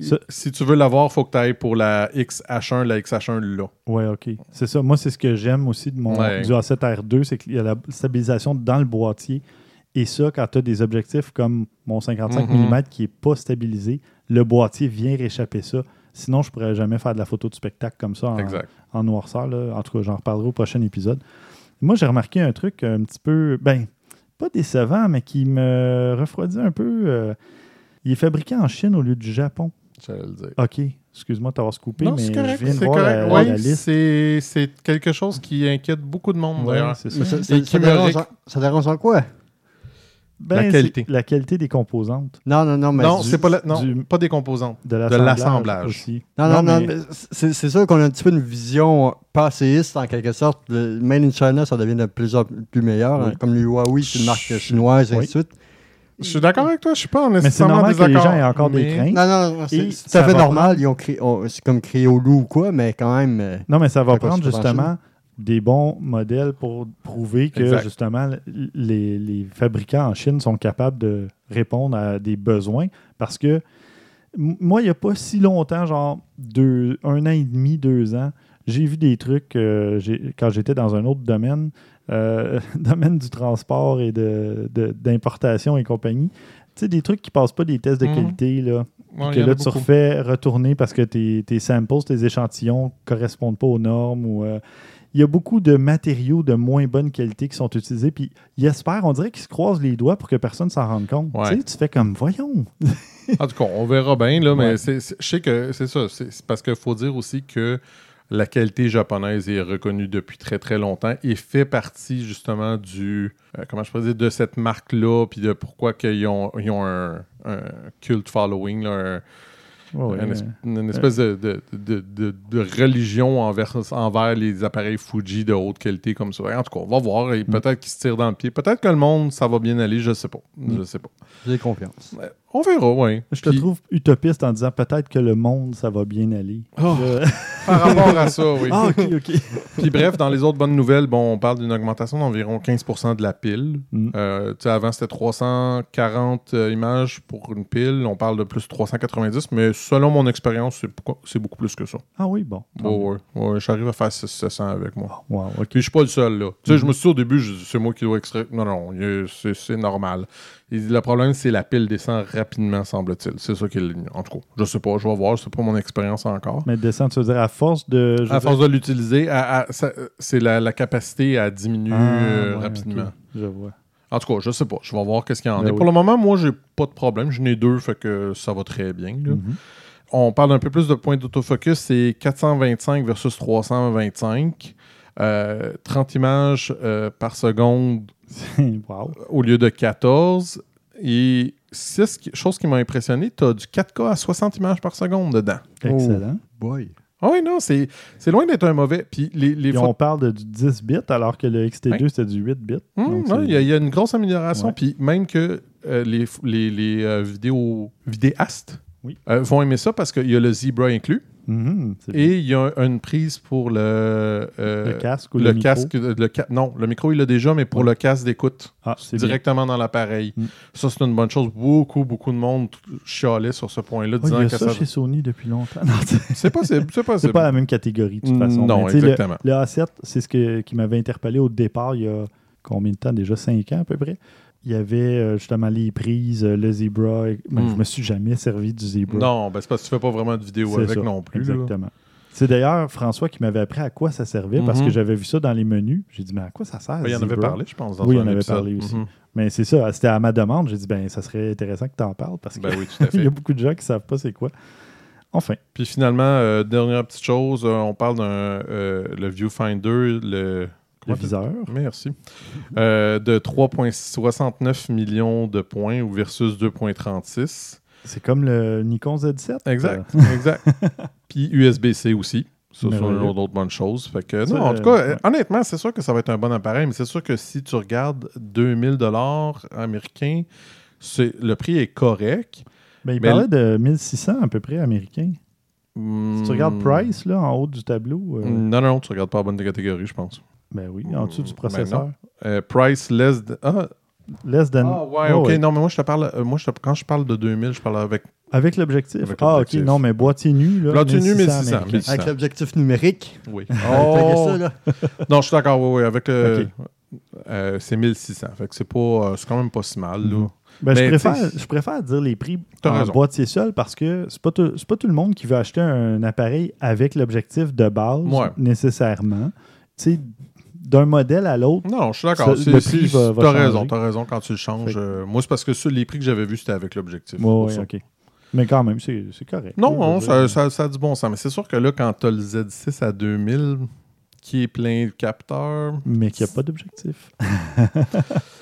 Ça- Si tu veux l'avoir, il faut que tu ailles pour la XH1, la XH1 là. Ouais, OK. C'est ça. Moi, c'est ce que j'aime aussi de mon Ouais. du A7R2, c'est qu'il y a la stabilisation dans le boîtier. Et ça, quand tu as des objectifs comme mon 55 Mhm. mm qui n'est pas stabilisé, le boîtier vient réchapper ça. Sinon, je ne pourrais jamais faire de la photo de spectacle comme ça en, Exact. en noirceur. là. En tout cas, j'en reparlerai au prochain épisode. Moi, j'ai remarqué un truc un petit peu, ben, pas décevant, mais qui me refroidit un peu. euh, il est fabriqué en Chine au lieu du Japon. J'allais le dire. OK. Excuse-moi de t'avoir scoupé, Non, mais c'est correct. je viens de c'est voir correct. la, Ouais, la liste. c'est c'est quelque chose qui inquiète beaucoup de monde, Ouais, d'ailleurs. c'est ça. Ça, ça dérange en quoi? Ben, La qualité. La qualité des composantes, Non, non, non, mais. non, c'est pas, la- non, du- pas des composantes. de l'assemblage, aussi. Non, non, non, mais- mais c'est c'est sûr qu'on a un petit peu une vision passéiste en quelque sorte. Le Made in China, ça devient de plus en plus meilleur. Oui. hein, comme le Huawei, c'est une marque chinoise, et Oui. ainsi de suite. Je suis d'accord avec toi, je suis pas Mais c'est nécessairement normal que les désaccord. gens aient encore des mais- craintes. Non, non, non, c'est tout ça à fait normal. Ils ont c'est comme créé au loup ou quoi, mais quand même. euh, Non, mais ça va Ça prendre justement des bons modèles pour prouver que Exact. justement les, les fabricants en Chine sont capables de répondre à des besoins. Parce que moi, il n'y a pas si longtemps, genre deux, un an et demi, deux ans, j'ai vu des trucs euh, quand j'étais dans un autre domaine, euh, domaine du transport et de- de- d'importation et compagnie. Tu sais, des trucs qui passent pas des tests de Mhm. qualité, là Ouais, que là, tu beaucoup. refais retourner parce que tes, tes samples, tes échantillons correspondent pas aux normes ou euh, il y a beaucoup de matériaux de moins bonne qualité qui sont utilisés. Puis ils espèrent, on dirait qu'ils se croisent les doigts pour que personne s'en rende compte. Ouais. Tu sais, tu fais comme, voyons. En tout cas, on verra bien, là, mais Ouais. je sais que c'est ça. C'est parce qu'il faut dire aussi que la qualité japonaise est reconnue depuis très très longtemps et fait partie justement du euh, comment je peux dire de cette marque là puis de pourquoi qu'ils ont, ils ont un, un cult following là, un- Une, es- mais- une espèce de, de, de- de- de religion envers, envers les appareils Fuji de haute qualité comme ça. En tout cas, on va voir et Mm. peut-être qu'ils se tirent dans le pied. Peut-être que le monde ça va bien aller, je sais pas. Mm. Je sais pas. J'ai confiance. On verra, oui. Je te trouve utopiste en disant peut-être que le monde, ça va bien aller. Oh. Euh, Par rapport à ça, oui. ah, ok, ok. Puis bref, dans les autres bonnes nouvelles, bon, on parle d'une augmentation d'environ 15% de la pile. Mm. Euh, avant, c'était 340 euh, images pour une pile. On parle de plus 390, mais selon mon expérience, c'est beaucoup, plus que ça. Ah oui, bon. Ouais, ouais, ouais, j'arrive à faire 700 avec moi. Wow, ok. Puis je suis pas le seul, là. Tu sais, je Mhm. me suis dit au début, c'est moi qui dois extraire. Non, non, c'est c'est le problème, c'est la pile descend rapidement, semble-t-il. C'est ça qui est... le- En tout cas, je sais pas, je vais voir, c'est pas mon expérience encore. Mais descendre, tu veux dire à force de. À dire- force de l'utiliser, c'est la, la capacité à diminuer Ah, euh, ouais, rapidement. Je vois. En tout cas, je sais pas. Je vais voir qu'est-ce qu'il y en Ben a. oui. Pour le moment, moi, j'ai pas de problème. J'en ai deux, fait que ça va très bien. là. Mhm. On parle un peu plus de points d'autofocus. C'est 425 versus 325. Euh, 30 images euh, par seconde wow. au lieu de 14. Et chose qui m'a impressionné, tu as du 4K à 60 images par seconde dedans. Excellent. Boy. Ah oui, non, c'est c'est loin d'être un mauvais. Puis les, les on parle de, du 10 bits alors que le XT2 c'était du 8 bits. Hum, il y, a- il y a une grosse amélioration. Ouais. Puis même que euh, les, les, les, euh, vidéos vidéastes Oui. euh, vont aimer ça parce qu'il y a le Zebra inclus Mhm, et il y a une prise pour le, euh, le casque ou le, le micro? casque. Le non, le micro, il l'a déjà, mais pour Ouais. le casque d'écoute, Ah, bien. directement dans l'appareil. Mm. Ça, c'est une bonne chose. Beaucoup, beaucoup de monde chialait sur ce point-là, Ouais, il disant y a que ça ça. chez Sony depuis longtemps. C'est- C'est possible, c'est possible. pas la même catégorie de toute façon. Non, Mais exactement. Le, A7, c'est ce que- qui m'avait interpellé au départ il y a combien de temps? Déjà 5 ans à peu près. Il y avait euh, justement les prises, euh, le Zebra. mais Mm. Je me suis jamais servi du Zebra. Non, ben c'est parce que tu fais pas vraiment de vidéo avec ça, non plus. là. Exactement. C'est d'ailleurs François qui m'avait appris à quoi ça servait parce Mhm. que j'avais vu ça dans les menus. J'ai dit, mais à quoi ça sert? Ben, il en avait parlé, je pense. Dans Oui, il en avait épisode. parlé aussi. Mhm. Mais c'est ça, c'était à ma demande. J'ai dit, ben ça serait intéressant que tu en parles parce qu'il Ben oui, à y a beaucoup de gens qui savent pas c'est quoi. Enfin, Puis finalement, euh, dernière petite chose, euh, on parle d'un euh, le viewfinder, le le viseur. Merci. Euh, de 3,69 millions de points versus 2,36. C'est comme le Nikon Z7. Exact, Euh, exact. Puis USB-C aussi. Ça, c'est une autre bonne chose. Fait que, Ça, non, en tout cas, euh, ouais. honnêtement, c'est sûr que ça va être un bon appareil, mais c'est sûr que si tu regardes 2000 dollars américains, c'est le prix est correct. ben, il Mais parlait de 1600 à peu près américains. Si tu regardes Hmm, Price, là, en haut du tableau, euh, Non, non, tu regardes pas la bonne catégorie, je pense. Ben oui, en dessous du Ben processeur. Euh, price less. de- Ah, Less than... ah, ouais, Oh, ok. ouais. Non, mais moi, je te parle. euh, moi, je te- quand je parle de 2000, je parle avec. Avec l'objectif. Ah, ok, non, mais boîtier nu, là. Boîtier nu, 1600 1600, américains. 1600. Avec l'objectif numérique. Oui. Ça, là. non, je suis d'accord, oui, oui. Avec le. Euh, c'est 1600. Fait que c'est pas. euh, c'est quand même pas si mal, là. Mhm. Ben, je, préfère, je préfère dire les prix T'as en raison. boîtier seul parce que c'est pas, tout- pas tout le monde qui veut acheter un appareil avec l'objectif de base Ouais. nécessairement. Tu sais, d'un modèle à l'autre, Non, je suis d'accord. Le c'est- prix va- va T'as changer. raison, t'as raison quand tu le changes. Euh, moi, c'est parce que sur les prix que j'avais vus, c'était avec l'objectif. ça. ok. Mais quand même, c'est correct. Non, non, ça, dire. ça- ça a du bon sens. Mais c'est sûr que là, quand tu as le Z6 à 2000, qui est plein de capteurs, Mais qu'il n'y a pas d'objectif.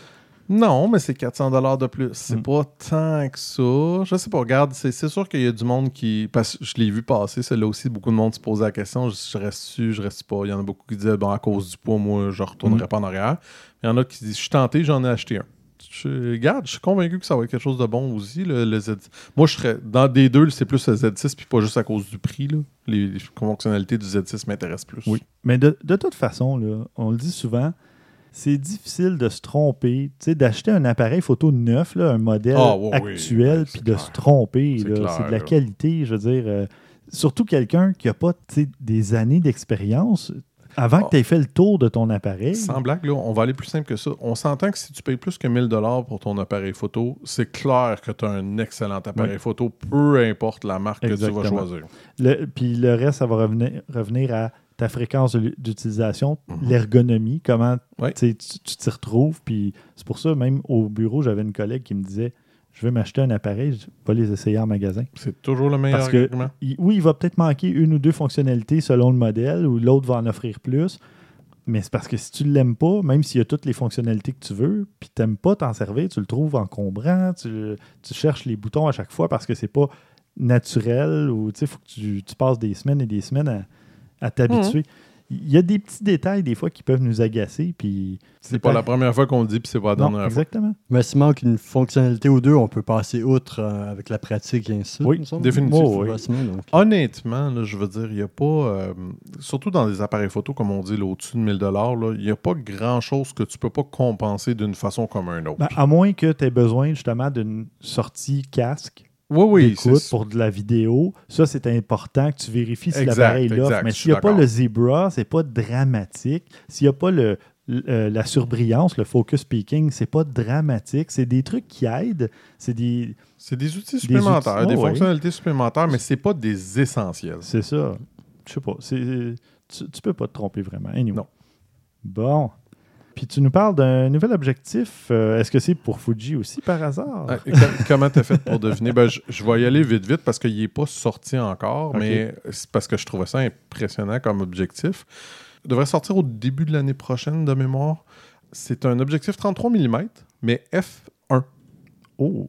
non, mais c'est 400 de plus. C'est Mm. pas tant que ça. Je sais pas, regarde, c'est c'est sûr qu'il y a du monde qui. Parce que je l'ai vu passer, celle-là aussi, beaucoup de monde se posait la question je, je reste-tu, je reste pas. Il y en a beaucoup qui disaient bon, à cause du poids, moi, je retournerai Mm. pas en arrière. Il y en a qui disent je suis tenté, j'en ai acheté un. Je, regarde, je suis convaincu que ça va être quelque chose de bon aussi, le, le Z. Moi, je serais. Dans des deux, c'est plus le Z6, puis pas juste à cause du prix. Là. Les, les fonctionnalités du Z6 m'intéressent plus. Oui. Mais de, de toute façon, là, on le dit souvent, c'est difficile de se tromper. Tu sais, d'acheter un appareil photo neuf, là, un modèle Ah, oui, actuel, puis de se tromper. C'est de la qualité, je veux dire. euh, surtout quelqu'un qui n'a pas des années d'expérience. Avant Oh. que tu aies fait le tour de ton appareil. Sans blague, là, on va aller plus simple que ça. On s'entend que si tu payes plus que 1000 pour ton appareil photo, c'est clair que tu as un excellent appareil photo, peu importe la marque que tu vas choisir. Puis le reste, ça va revenir, revenir à ta fréquence d'utilisation, Mhm. l'ergonomie, comment tu t'y retrouves. Puis c'est pour ça, même au bureau, j'avais une collègue qui me disait Je veux m'acheter un appareil, je vais les essayer en magasin. C'est toujours le meilleur Parce que, argument. il- oui, il va peut-être manquer une ou deux fonctionnalités selon le modèle, ou l'autre va en offrir plus. Mais c'est parce que si tu ne l'aimes pas, même s'il y a toutes les fonctionnalités que tu veux, puis tu n'aimes pas t'en servir, tu le trouves encombrant, tu, tu cherches les boutons à chaque fois parce que c'est pas naturel, ou il faut que tu, tu passes des semaines et des semaines à, à t'habituer. Il y a des petits détails des fois qui peuvent nous agacer, puis C'est pas la première fois qu'on le dit, puis c'est pas la Non, dernière fois. exactement. Mais s'il manque une fonctionnalité ou deux, on peut passer outre euh, avec la pratique et ainsi de suite, Oui, définitivement. oui. Facilement, donc. Honnêtement, là, je veux dire, il n'y a pas, euh, surtout dans les appareils photo, comme on dit, là, au-dessus de 1000 là, il n'y a pas grand-chose que tu peux pas compenser d'une façon comme un autre. Ben, à moins que tu aies besoin justement d'une sortie casque oui, oui, d'écoute pour de la vidéo. Ça, c'est important que tu vérifies si l'appareil l'offre. Mais s'il n'y a pas le zebra, c'est pas dramatique. S'il n'y a pas le, le- euh, la surbrillance, le focus peaking, c'est pas dramatique. C'est des trucs qui aident. C'est des. c'est des outils supplémentaires, outils, des oui. fonctionnalités supplémentaires, mais c'est pas des essentiels. C'est ça. Je sais pas. c'est- Tu, tu peux pas te tromper vraiment. Anyway. Non. Bon. Puis tu nous parles d'un nouvel objectif. Euh, Est-ce que c'est pour Fuji aussi par hasard? Ah, com- Comment t'as fait pour deviner? Ben, je, je vais y aller vite, vite parce qu'il n'est pas sorti encore, mais c'est parce que je trouvais ça impressionnant comme objectif. Il devrait sortir au début de l'année prochaine de mémoire. C'est un objectif 33 mm, mais f1. Oh.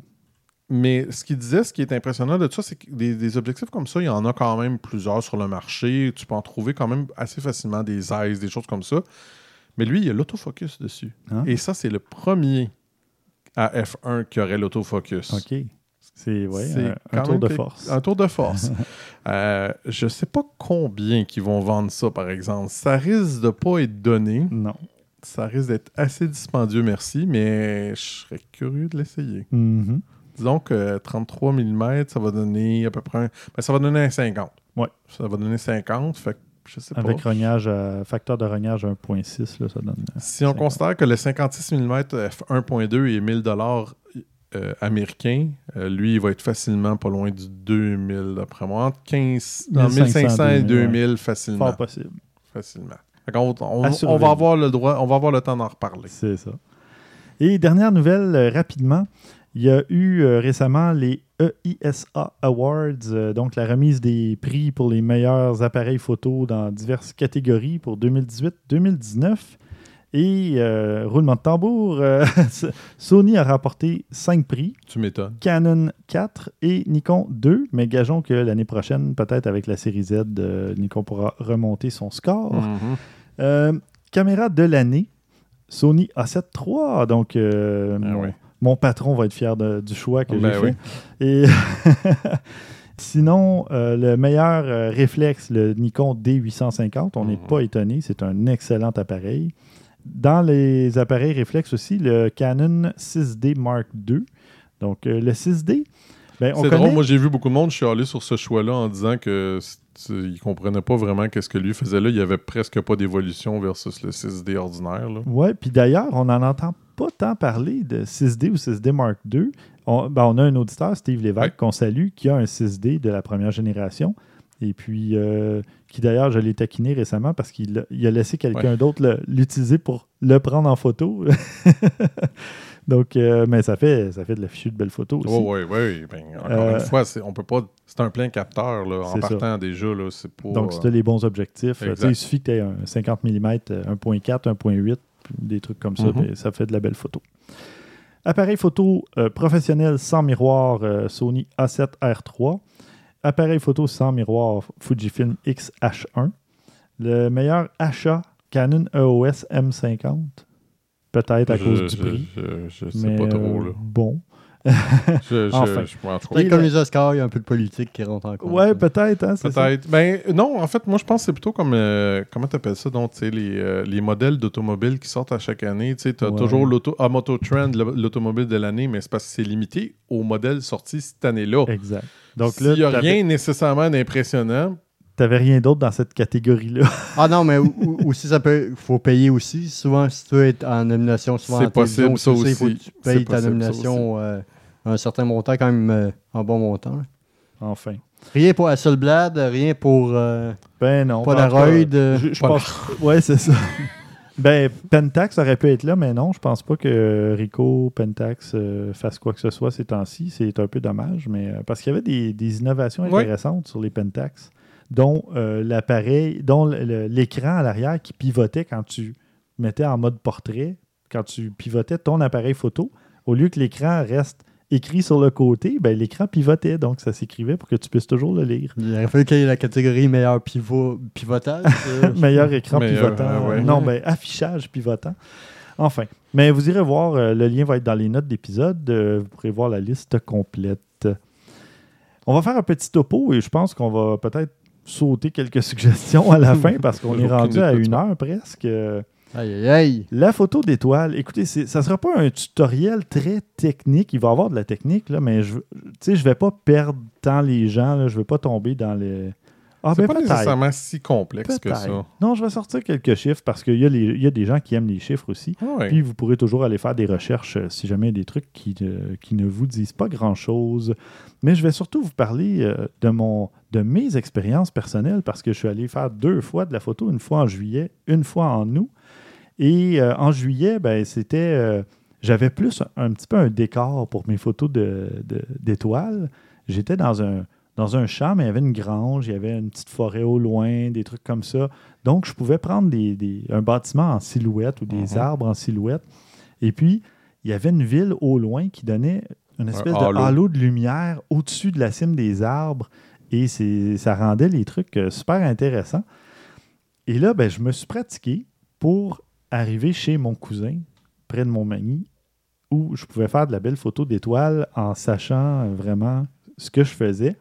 Mais ce qu'il disait, ce qui est impressionnant de ça, c'est que des, des objectifs comme ça, il y en a quand même plusieurs sur le marché. Tu peux en trouver quand même assez facilement des eyes, des choses comme ça. Mais lui, il y a l'autofocus dessus. Hein? Et ça, c'est le premier à F1 qui aurait l'autofocus. OK. C'est ouais, un, tour de force. Un tour de force. Euh, je sais pas combien qu'ils vont vendre ça, par exemple. Ça risque de pas être donné. Non. Ça risque d'être assez dispendieux, merci, mais je serais curieux de l'essayer. Mhm. Disons que 33 mm, ça va donner à peu près un... ben, ça va donner un 50. Ouais. Ça va donner 50, fait que je sais Avec pas. rognage, à- facteur de rognage 1.6, là, ça donne. euh, Si on 50. considère que le 56 mm f1.2 est 1000 dollars euh, américains, euh, lui, il va être facilement pas loin du 2000 d'après moi. Entre 15, dans 1500 1500 et 2000, 2000 facilement. Fort possible. facilement. Fait qu'on- on, À on surveiller. va avoir le droit, on va avoir le temps d'en reparler. C'est ça. Et dernière nouvelle, euh, rapidement, il y a eu euh, récemment les EISA Awards, euh, donc la remise des prix pour les meilleurs appareils photo dans diverses catégories pour 2018-2019. Et euh, roulement de tambour, Sony a remporté 5 prix, Tu m'étonnes. Canon 4 et Nikon 2, mais gageons que l'année prochaine, peut-être avec la série Z, Nikon pourra remonter son score. Mhm. Euh, caméra de l'année, Sony A7 III. Donc, Ah oui. Mon patron va être fier de- du choix que Ben j'ai oui. fait. Et sinon, euh, le meilleur euh, réflexe, le Nikon D850, on n'est Mhm. pas étonné, c'est un excellent appareil. Dans les appareils réflexes aussi, le Canon 6D Mark II. Donc, euh, le 6D, ben, on C'est connaît... drôle, moi j'ai vu beaucoup de monde chialer sur ce choix-là en disant que ils comprenaient pas vraiment qu'est-ce que lui faisait là. Il y avait presque pas d'évolution versus le 6D ordinaire. là. Oui, puis d'ailleurs, on n'en entend pas tant parler de 6D ou 6D Mark II. On, ben, on a un auditeur, Steve Lévesque, Ouais. qu'on salue, qui a un 6D de la première génération. Et puis, euh, qui d'ailleurs, je l'ai taquiné récemment parce qu'il a, il a laissé quelqu'un d'autre l'utiliser pour le prendre en photo. Donc, euh, mais ça fait, ça fait de la fichue de belles photos aussi. Oui, oui, oui. Ben, encore Euh, une fois, c'est- on peut pas. C'est un plein capteur là, en C'est ça. partant déjà. Là, pas. Donc, si tu as les bons objectifs, euh, il suffit que tu aies un 50 mm, 1.4, 1.8, puis des trucs comme ça, ben, ça fait de la belle photo. Appareil photo euh, professionnel sans miroir euh, Sony A7 R3. Appareil photo sans miroir Fujifilm X-H1. Le meilleur achat Canon EOS M50. Peut-être à Je- cause du je- prix. Je, je sais Mais pas trop, euh, là. bon. Je, je, enfin. je- comme le- les Oscars, il y a un peu de politique qui rentre en compte. Ouais, là. peut-être. Hein. Peut-être. Ben non, en fait, moi je pense que c'est plutôt comme euh, comment t'appelles ça donc tu sais les, euh, les modèles d'automobiles qui sortent à chaque année. Tu Ouais. toujours l'auto ah, Moto Trend, le- l'automobile de l'année, mais c'est parce que c'est limité aux modèles sortis cette année-là. Exact. Donc S'il là, n'y a rien nécessairement d'impressionnant, t'avais rien d'autre dans cette catégorie-là. Ah non, mais aussi, ça peut. faut payer aussi. Souvent, si tu veux être en nomination, souvent C'est en possible, ça tu sais, Il faut aussi. que tu payes ta nomination euh, un certain montant, quand même euh, un bon montant. là. enfin. Rien pour Hasselblad, rien pour euh, Ben non. Polaroid. en tout cas, euh, Je, je Pas pense. Ouais, c'est ça. ben, Pentax aurait pu être là, mais non, je pense pas que Rico, Pentax euh, fasse quoi que ce soit ces temps-ci. C'est un peu dommage, mais euh, parce qu'il y avait des, des innovations Ouais. intéressantes sur les Pentax, dont euh, l'appareil, dont l'écran à l'arrière qui pivotait quand tu mettais en mode portrait, quand tu pivotais ton appareil photo, au lieu que l'écran reste écrit sur le côté, ben, l'écran pivotait, donc ça s'écrivait pour que tu puisses toujours le lire. Il aurait fallu qu'il y ait la catégorie meilleur pivot, pivotage. euh, Meilleur écran Meilleur, pivotant. euh, ouais. Non, ben, affichage pivotant. Enfin. Mais vous irez voir, euh, le lien va être dans les notes d'épisode. Euh, vous pourrez voir la liste complète. On va faire un petit topo et je pense qu'on va peut-être sauter quelques suggestions à la fin parce qu'on est rendu à une heure presque. Euh, Aïe, aïe, aïe. La photo d'étoile, écoutez, ça ne sera pas un tutoriel très technique. Il va y avoir de la technique, là, mais je ne vais pas perdre tant les gens. Là, je ne vais pas tomber dans les. Ah, c'est ben pas nécessairement si complexe que ça. Non, je vais sortir quelques chiffres parce qu'il y, a les- il y a des gens qui aiment les chiffres aussi. Ah. Puis vous pourrez toujours aller faire des recherches euh, si jamais il y a des trucs qui, ne- qui ne vous disent pas grand-chose. Mais je vais surtout vous parler euh, de, mon, de mes expériences personnelles parce que je suis allé faire deux fois de la photo, une fois en juillet, une fois en août. Et euh, en juillet, ben, c'était. euh, j'avais plus un, un petit peu un décor pour mes photos de- de- d'étoiles. J'étais dans un, dans un champ, mais il y avait une grange, il y avait une petite forêt au loin, des trucs comme ça. Donc, je pouvais prendre des, des- un bâtiment en silhouette ou des Mhm. arbres en silhouette. Et puis, il y avait une ville au loin qui donnait une espèce de halo. halo de lumière au-dessus de la cime des arbres. Et ça rendait les trucs euh, super intéressants. Et là, ben, je me suis pratiqué pour arriver chez mon cousin, près de Montmagny, où je pouvais faire de la belle photo d'étoiles en sachant euh, vraiment ce que je faisais.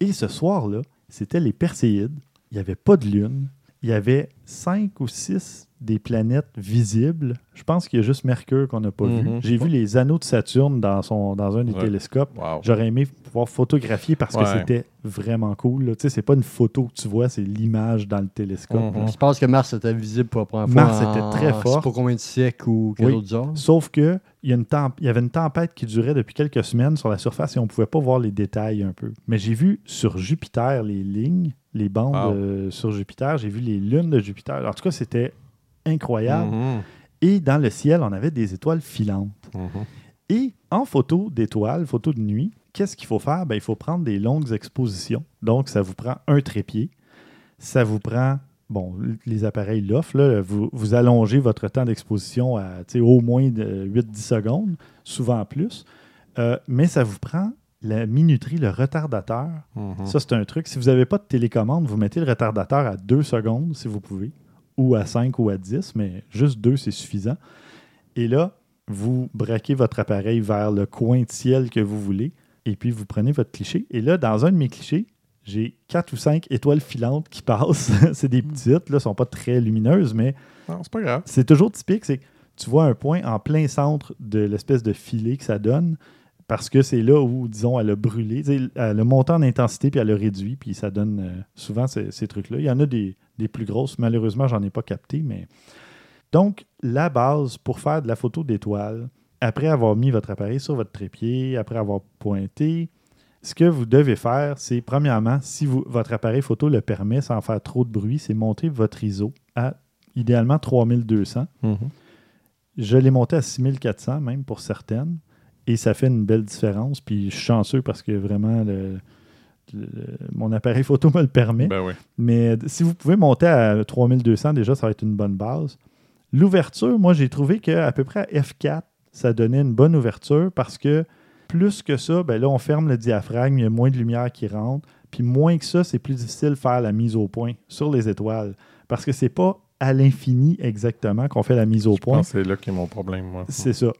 Et ce soir-là, c'était les Perséides. Il n'y avait pas de lune. Il y avait cinq ou six des planètes visibles. Je pense qu'il y a juste Mercure qu'on n'a pas vu. Mhm. J'ai vu les anneaux de Saturne dans, son, dans un des Ouais. télescopes. Wow. J'aurais aimé pouvoir photographier parce que c'était vraiment cool. Tu sais, c'est pas une photo que tu vois, c'est l'image dans le télescope. Mhm. Je pense que Mars était visible pour la première fois. Mars en- était très Je sais fort. pas combien de siècles ou quel Oui. genre. Sauf que il y, a une temp- il y avait une tempête qui durait depuis quelques semaines sur la surface et on ne pouvait pas voir les détails un peu. Mais j'ai vu sur Jupiter les lignes, les bandes Wow. euh, sur Jupiter. J'ai vu les lunes de Jupiter. En tout cas, c'était incroyable. Mhm. Et dans le ciel, on avait des étoiles filantes. Mhm. Et en photo d'étoiles, photo de nuit, qu'est-ce qu'il faut faire? Ben, il faut prendre des longues expositions. Donc, ça vous prend un trépied. Ça vous prend, bon, les appareils l'offrent, vous, vous allongez votre temps d'exposition à au moins de 8-10 secondes, souvent plus. Euh, mais ça vous prend la minuterie, le retardateur. Mhm. Ça, c'est un truc. Si vous n'avez pas de télécommande, vous mettez le retardateur à 2 secondes, si vous pouvez, ou à 5 ou à 10, mais juste 2, c'est suffisant. Et là, vous braquez votre appareil vers le coin de ciel que vous voulez, et puis vous prenez votre cliché. Et là, dans un de mes clichés, j'ai 4 ou 5 étoiles filantes qui passent. c'est des petites, là, ne sont pas très lumineuses, mais Non, c'est pas grave. c'est toujours typique, c'est que tu vois un point en plein centre de l'espèce de filet que ça donne, parce que c'est là où, disons, elle a brûlé. Elle a monté en intensité, puis elle a réduit, puis ça donne euh, souvent ces, ces trucs-là. Il y en a des, des plus grosses, malheureusement, j'en ai pas capté, mais... Donc, la base pour faire de la photo d'étoile, après avoir mis votre appareil sur votre trépied, après avoir pointé, ce que vous devez faire, c'est, premièrement, si vous- votre appareil photo le permet sans faire trop de bruit, c'est monter votre ISO à idéalement 3200. Mhm. Je l'ai monté à 6400 même pour certaines. Et ça fait une belle différence. Puis je suis chanceux parce que vraiment, le- le- mon appareil photo me le permet. Ben oui. Mais si vous pouvez monter à 3200, déjà, ça va être une bonne base. L'ouverture, moi, j'ai trouvé qu'à peu près à F4, ça donnait une bonne ouverture parce que plus que ça, ben là, on ferme le diaphragme, il y a moins de lumière qui rentre. Puis moins que ça, c'est plus difficile de faire la mise au point sur les étoiles parce que c'est pas à l'infini exactement qu'on fait la mise au Je point. c'est là qu'est mon problème, moi. C'est ça.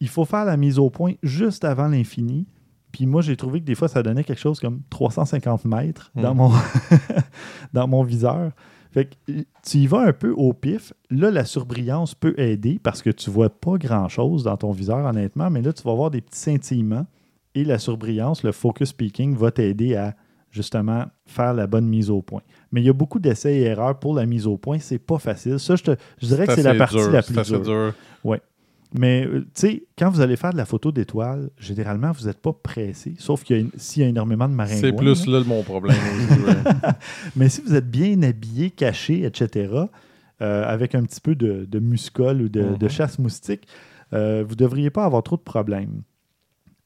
Il faut faire la mise au point juste avant l'infini. Puis moi, j'ai trouvé que des fois, ça donnait quelque chose comme 350 mètres dans, Mm. mon dans mon viseur. Fait que euh, tu y vas un peu au pif. Là, la surbrillance peut aider parce que tu vois pas grand-chose dans ton viseur, honnêtement. Mais là, tu vas voir des petits scintillements. Et la surbrillance, le focus peaking, va t'aider à justement faire la bonne mise au point. Mais il y a beaucoup d'essais et erreurs pour la mise au point. C'est pas facile. Ça, je, te- je dirais que c'est la partie dur, la plus dure. dur. Mais, euh, tu sais, quand vous allez faire de la photo d'étoiles, généralement, vous n'êtes pas pressé, sauf qu'il y a une- s'il y a énormément de maringouins. C'est plus là. là mon problème aussi. ouais. Mais si vous êtes bien habillé, caché, etc., euh, avec un petit peu de, de muscole ou de, Mhm. de chasse moustique, euh, vous ne devriez pas avoir trop de problèmes.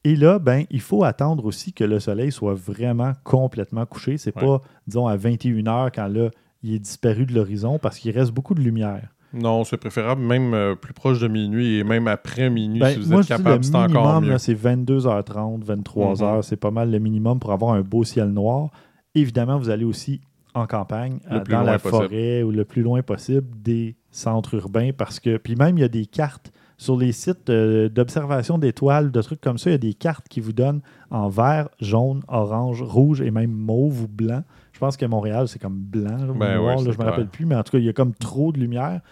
Et là, ben, il faut attendre aussi que le soleil soit vraiment complètement couché. C'est Ouais. pas, disons, à 21h quand là, il est disparu de l'horizon parce qu'il reste beaucoup de lumière. Non, c'est préférable même euh, plus proche de minuit et même après minuit Ben, si vous moi, êtes capable, le c'est encore mieux. c'est 22h30, 23h. Mhm. C'est pas mal le minimum pour avoir un beau ciel noir. Évidemment, vous allez aussi en campagne, euh, dans la possible. forêt ou le plus loin possible des centres urbains parce que, puis même, il y a des cartes sur les sites euh, d'observation d'étoiles, de trucs comme ça, il y a des cartes qui vous donnent en vert, jaune, orange, rouge et même mauve ou blanc. Je pense qu'à Montréal, c'est comme blanc là, Ben noir, ouais, là, c'est je me rappelle plus, mais en tout cas, il y a comme trop de lumière.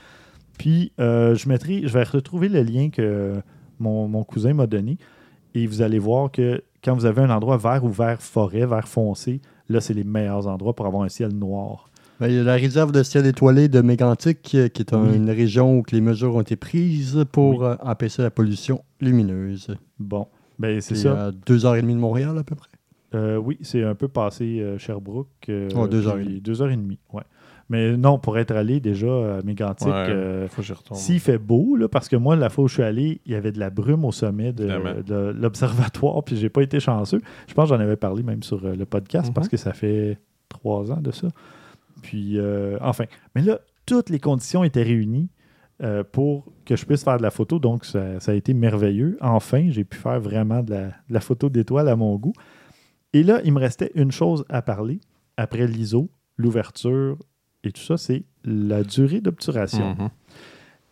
Puis, euh, je, mettrai, je vais retrouver le lien que mon, mon cousin m'a donné. Et vous allez voir que quand vous avez un endroit vert ou vert forêt, vert foncé, là, c'est les meilleurs endroits pour avoir un ciel noir. Ben, il y a la réserve de ciel étoilé de Mégantic, qui est un- Oui. une région où que les mesures ont été prises pour Oui. euh, empêcher la pollution lumineuse. Bon, ben c'est C'est ça. à deux heures et demie de Montréal, à peu près. Euh, oui, c'est un peu passé euh, Sherbrooke. euh, deux heures et demie. Deux heures et demie, ouais. Mais non, pour être allé déjà à Mégantic, Ouais, euh. S'il fait beau, là, parce que moi, la fois où je suis allé, il y avait de la brume au sommet de, l'observatoire, puis j'ai pas été chanceux. Je pense que j'en avais parlé même sur le podcast Mhm. parce que ça fait trois ans de ça. Puis, euh, enfin. Mais là, toutes les conditions étaient réunies euh, pour que je puisse faire de la photo, donc ça, ça a été merveilleux. Enfin, j'ai pu faire vraiment de la, de la photo d'étoiles à mon goût. Et là, il me restait une chose à parler après l'ISO, l'ouverture et tout ça, c'est la durée d'obturation. Mhm,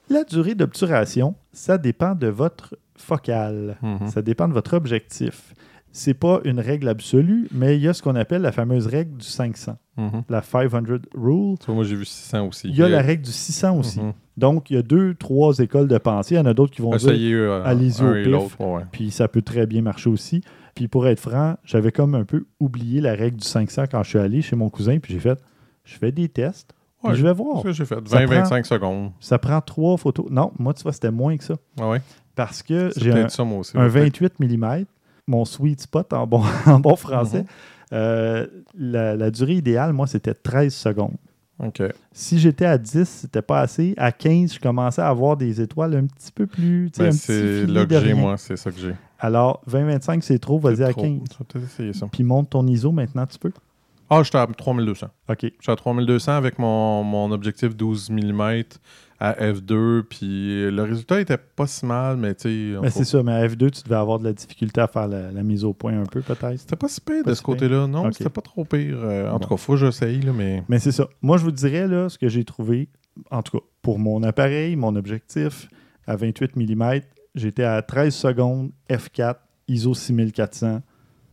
La durée d'obturation, ça dépend de votre focale. mhm. Ça dépend de votre objectif. C'est pas une règle absolue, mais il y a ce qu'on appelle la fameuse règle du 500, Mhm. la 500 rule. Vois, moi, j'ai vu 600 aussi. Il y a la règle du 600 aussi. Mhm. Donc, il y a deux, trois écoles de pensée. Il y en a d'autres qui vont dire, Essayez euh, allez-y au pif. puis ça peut très bien marcher aussi. Puis pour être franc, j'avais comme un peu oublié la règle du 500 quand je suis allé chez mon cousin, puis j'ai fait, je fais des tests, puis Ouais, je vais C'est voir. ce que j'ai fait. Ça 20-25 secondes. Ça prend trois photos. Non, moi, tu vois, c'était moins que ça. Ah ouais? Parce que j'ai un, peut-être ça, moi aussi. un ouais, 28 mm, mon sweet spot en bon, en bon français. Mhm. Euh, la, la durée idéale, moi, c'était 13 secondes. OK. Si j'étais à 10, c'était pas assez. À 15, je commençais à avoir des étoiles un petit peu plus. Ben, c'est là que j'ai, moi. C'est ça que j'ai. Alors, 20-25, c'est trop, vas-y à trop. 15. Tu vas peut-être essayer ça. Puis monte ton ISO maintenant, tu peux. Ah, j'étais à 3200. OK. J'étais à 3200 avec mon, mon objectif 12 mm à f2. Puis le résultat était pas si mal, mais tu sais. Mais c'est ça, mais à F2, tu devais avoir de la difficulté à faire la, la mise au point un peu, peut-être. C'était pas si pire Pas de si ce côté-là. Non, c'était pas trop pire. Euh, en Bon. tout cas, faut que j'essaye, là, mais. Mais c'est ça. Moi, je vous dirais, là, ce que j'ai trouvé, en tout cas, pour mon appareil, mon objectif, à 28 mm, j'étais à 13 secondes, F4, ISO 6400,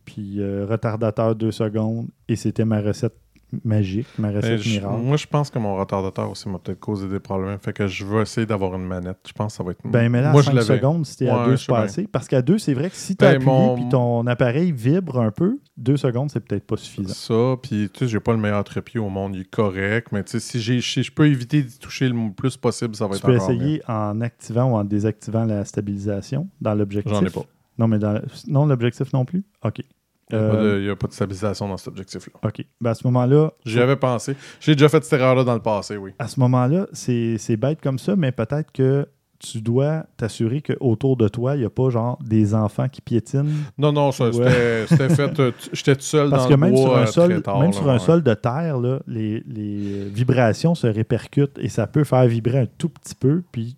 puis euh, retardateur 2 secondes, et c'était ma recette magique, ma recette je- miracle. moi, je pense que mon retardateur aussi m'a peut-être causé des problèmes. Fait que je vais essayer d'avoir une manette. Je pense que ça va être. Ben, mais là, moi, à je 5 l'avais. secondes, si t'es à Ouais, 2, je c'est sais pas bien. Parce qu'à 2, c'est vrai que si tu as Ben, appuyé mon- puis ton appareil vibre un peu, 2 secondes, c'est peut-être pas suffisant. Ça, puis tu sais, j'ai pas le meilleur trépied au monde, il est correct, mais tu sais, si, si je peux éviter d'y toucher le plus possible, ça va Tu être peux encore essayer en activant ou en désactivant la stabilisation dans l'objectif? J'en ai pas. Non, mais dans non, l'objectif non plus? OK. Il n'y a, pas Euh, a pas de stabilisation dans cet objectif-là. OK. Ben, à ce moment-là, J'y avais pensé. J'ai déjà fait cette erreur-là dans le passé, oui. à ce moment-là, c'est bête comme ça, mais peut-être que tu dois t'assurer qu'autour de toi, il n'y a pas genre des enfants qui piétinent. Non, non, ça, Ouais. c'était fait. euh, J'étais tout seul Parce dans que le même bois sur un euh, sol, tard, même là, sur un ouais. sol de terre, là, les, les vibrations se répercutent et ça peut faire vibrer un tout petit peu, puis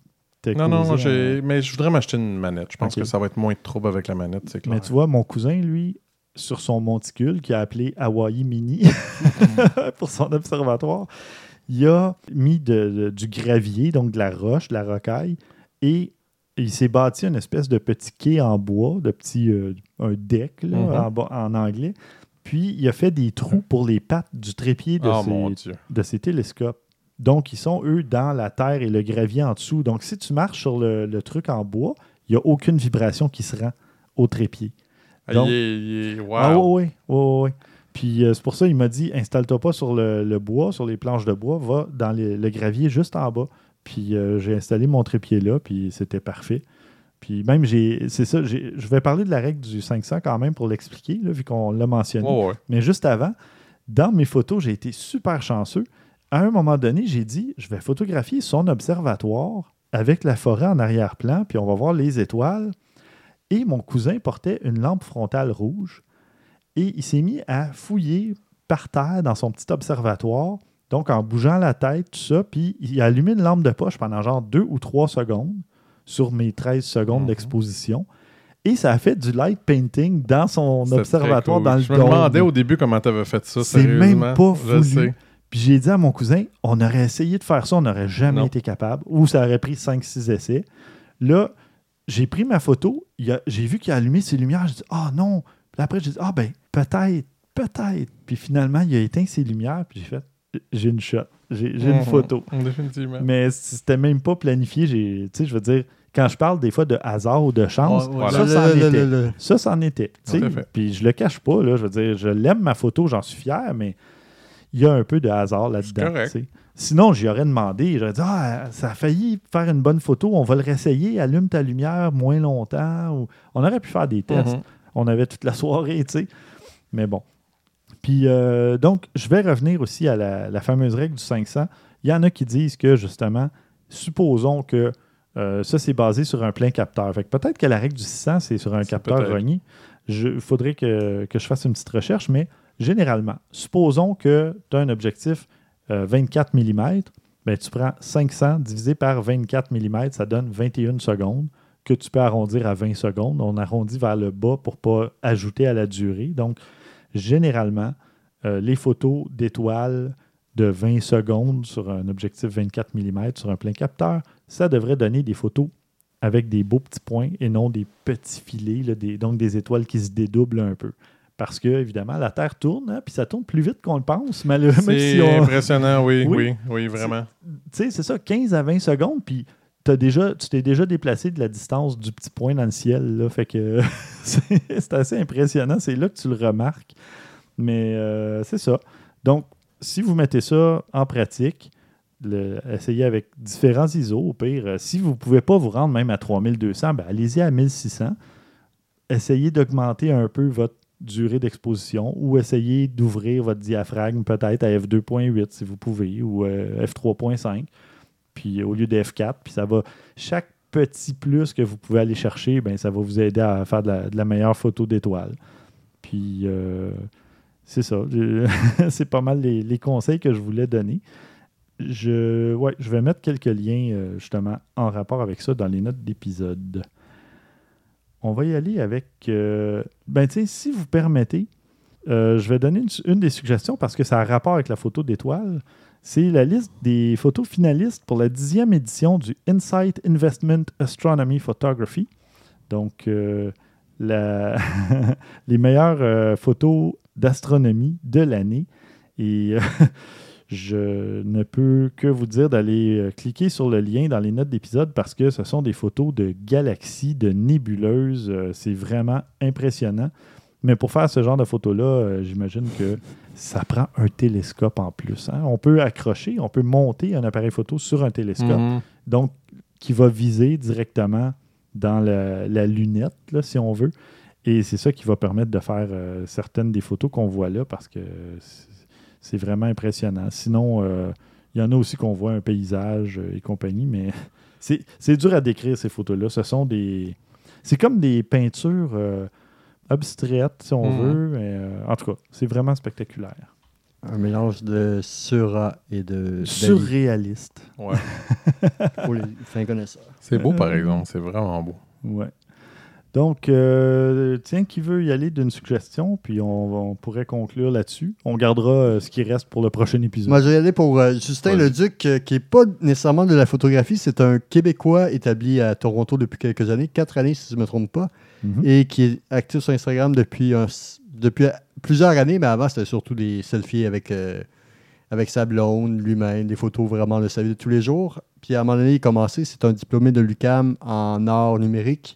Non, non, un- mais je voudrais m'acheter une manette. Je pense que ça va être moins de trouble avec la manette, c'est clair. Mais tu vois, mon cousin, lui, sur son monticule, qui a appelé Hawaii Mini pour son observatoire, Il a mis de- de- du gravier, donc de la roche, de la rocaille, et il s'est bâti une espèce de petit quai en bois, de petit euh, un deck là, Mhm. en, anglais. Puis il a fait des trous pour les pattes du trépied de, Oh ses, de ces télescopes. Donc, ils sont, eux, dans la terre et le gravier en dessous. Donc, si tu marches sur le, le truc en bois, il n'y a aucune vibration qui se rend au trépied. Ah, Donc- il est- il est- wow. Ah oui, oui, oui, oui. Puis euh, c'est pour ça qu'il m'a dit installe-toi pas sur le, le bois, sur les planches de bois, va dans les- le gravier juste en bas. Puis euh, j'ai installé mon trépied là, puis c'était parfait. Puis même, j'ai, c'est ça, je vais parler de la règle du 500 quand même pour l'expliquer, vu qu'on l'a mentionné. Ouais. Mais juste avant, dans mes photos, j'ai été super chanceux. À un moment donné, j'ai dit, je vais photographier son observatoire avec la forêt en arrière-plan, puis on va voir les étoiles. Et mon cousin portait une lampe frontale rouge et il s'est mis à fouiller par terre dans son petit observatoire, donc en bougeant la tête, tout ça, puis il a allumé une lampe de poche pendant genre deux ou trois secondes sur mes 13 secondes Mhm. d'exposition. Et ça a fait du light painting dans son observatoire, cool. dans le Je me dôme. demandais au début comment tu avais fait ça. C'est même pas voulu. Puis j'ai dit à mon cousin, on aurait essayé de faire ça, on n'aurait jamais Non. été capable, ou ça aurait pris 5-6 essais. Là, j'ai pris ma photo, j'ai vu qu'il a allumé ses lumières, j'ai dit, ah non. Puis après, j'ai dit, ah ben, peut-être, peut-être. Puis finalement, il a éteint ses lumières, puis j'ai fait, j'ai une shot, j'ai une photo. Définitivement. Mais c'était même pas planifié, tu sais, je veux dire, quand je parle des fois de hasard ou de chance, ça, c'en le- le- était. le- Ça, c'en était. Puis je le cache pas, là, je veux dire, je l'aime ma photo, j'en suis fier, mais il y a un peu de hasard là-dedans. Sinon, j'y aurais demandé, j'aurais dit Ah, ça a failli faire une bonne photo, on va le réessayer, allume ta lumière moins longtemps. Ou... On aurait pu faire des tests. Mhm. On avait toute la soirée, tu sais. Mais bon. Puis euh, donc, je vais revenir aussi à la, la fameuse règle du 500. Il y en a qui disent que justement, supposons que euh, ça, c'est basé sur un plein capteur. Fait que peut-être que la règle du 600, c'est sur un capteur rogné. Il faudrait que, que je fasse une petite recherche, mais généralement, supposons que tu as un objectif euh, 24 mm, ben, tu prends 500 divisé par 24 mm, ça donne 21 secondes que tu peux arrondir à 20 secondes. On arrondit vers le bas pour ne pas ajouter à la durée. Donc, généralement, euh, les photos d'étoiles de 20 secondes sur un objectif 24 mm sur un plein capteur, ça devrait donner des photos avec des beaux petits points et non des petits filets, donc des étoiles qui se dédoublent un peu. Parce que, évidemment, la Terre tourne, hein, puis ça tourne plus vite qu'on le pense, malheureusement. C'est si on- impressionnant, oui, Oui. oui, oui, vraiment. tu sais, c'est ça, 15 à 20 secondes, puis t'as déjà, tu t'es déjà déplacé de la distance du petit point dans le ciel. Là, fait que c'est assez impressionnant. C'est là que tu le remarques. Mais euh, c'est ça. Donc, si vous mettez ça en pratique, le- essayez avec différents ISO. Au pire, euh, si vous ne pouvez pas vous rendre même à 3200, ben, allez-y à 1600. Essayez d'augmenter un peu votre durée d'exposition ou essayez d'ouvrir votre diaphragme peut-être à f2.8 si vous pouvez ou euh, f3.5 puis au lieu de F4 puis ça va chaque petit plus que vous pouvez aller chercher ben ça va vous aider à faire de la, meilleure photo d'étoile. Puis euh, c'est ça. C'est pas mal les, les conseils que je voulais donner. Je, ouais, je vais mettre quelques liens euh, justement en rapport avec ça dans les notes d'épisode on va y aller avec. euh, ben, sais, si vous permettez, euh, je vais donner une, des suggestions parce que ça a rapport avec la photo d'étoile. C'est la liste des photos finalistes pour la dixième édition du Insight Investment Astronomy Photography. Donc, euh, la- les meilleures photos d'astronomie de l'année. Et je ne peux que vous dire d'aller euh, cliquer sur le lien dans les notes d'épisode parce que ce sont des photos de galaxies, de nébuleuses. Euh, c'est vraiment impressionnant. Mais pour faire ce genre de photos-là, euh, j'imagine que ça prend un télescope en plus. hein. On peut accrocher, on peut monter un appareil photo sur un télescope, Mhm. donc qui va viser directement dans la, la lunette, là, si on veut. Et c'est ça qui va permettre de faire euh, certaines des photos qu'on voit là parce que c'est- vraiment impressionnant. Sinon, euh, il y en a aussi qu'on voit un paysage euh, et compagnie, mais c'est c'est dur à décrire ces photos-là. Ce sont des. C'est comme des peintures euh, abstraites, si on Mhm. veut. Mais, euh, en tout cas, c'est vraiment spectaculaire. Un mélange de Sura et de Surréaliste. Ouais. pour les fins connaisseurs. C'est beau, par exemple. C'est vraiment beau. Ouais. Donc, euh, tiens, qui veut y aller d'une suggestion, puis on, on pourrait conclure là-dessus. On gardera euh, ce qui reste pour le prochain épisode. Moi, je vais y aller pour euh, Justin. Leduc, euh, qui n'est pas nécessairement de la photographie. C'est un Québécois établi à Toronto depuis quelques années, quatre années si je ne me trompe pas, Mhm. et qui est actif sur Instagram depuis, un- depuis plusieurs années, mais avant, c'était surtout des selfies avec, euh, avec sa blonde, lui-même, des photos vraiment de sa vie de tous les jours. Puis à un moment donné, il a commencé, c'est un diplômé de l'UCAM en art numérique.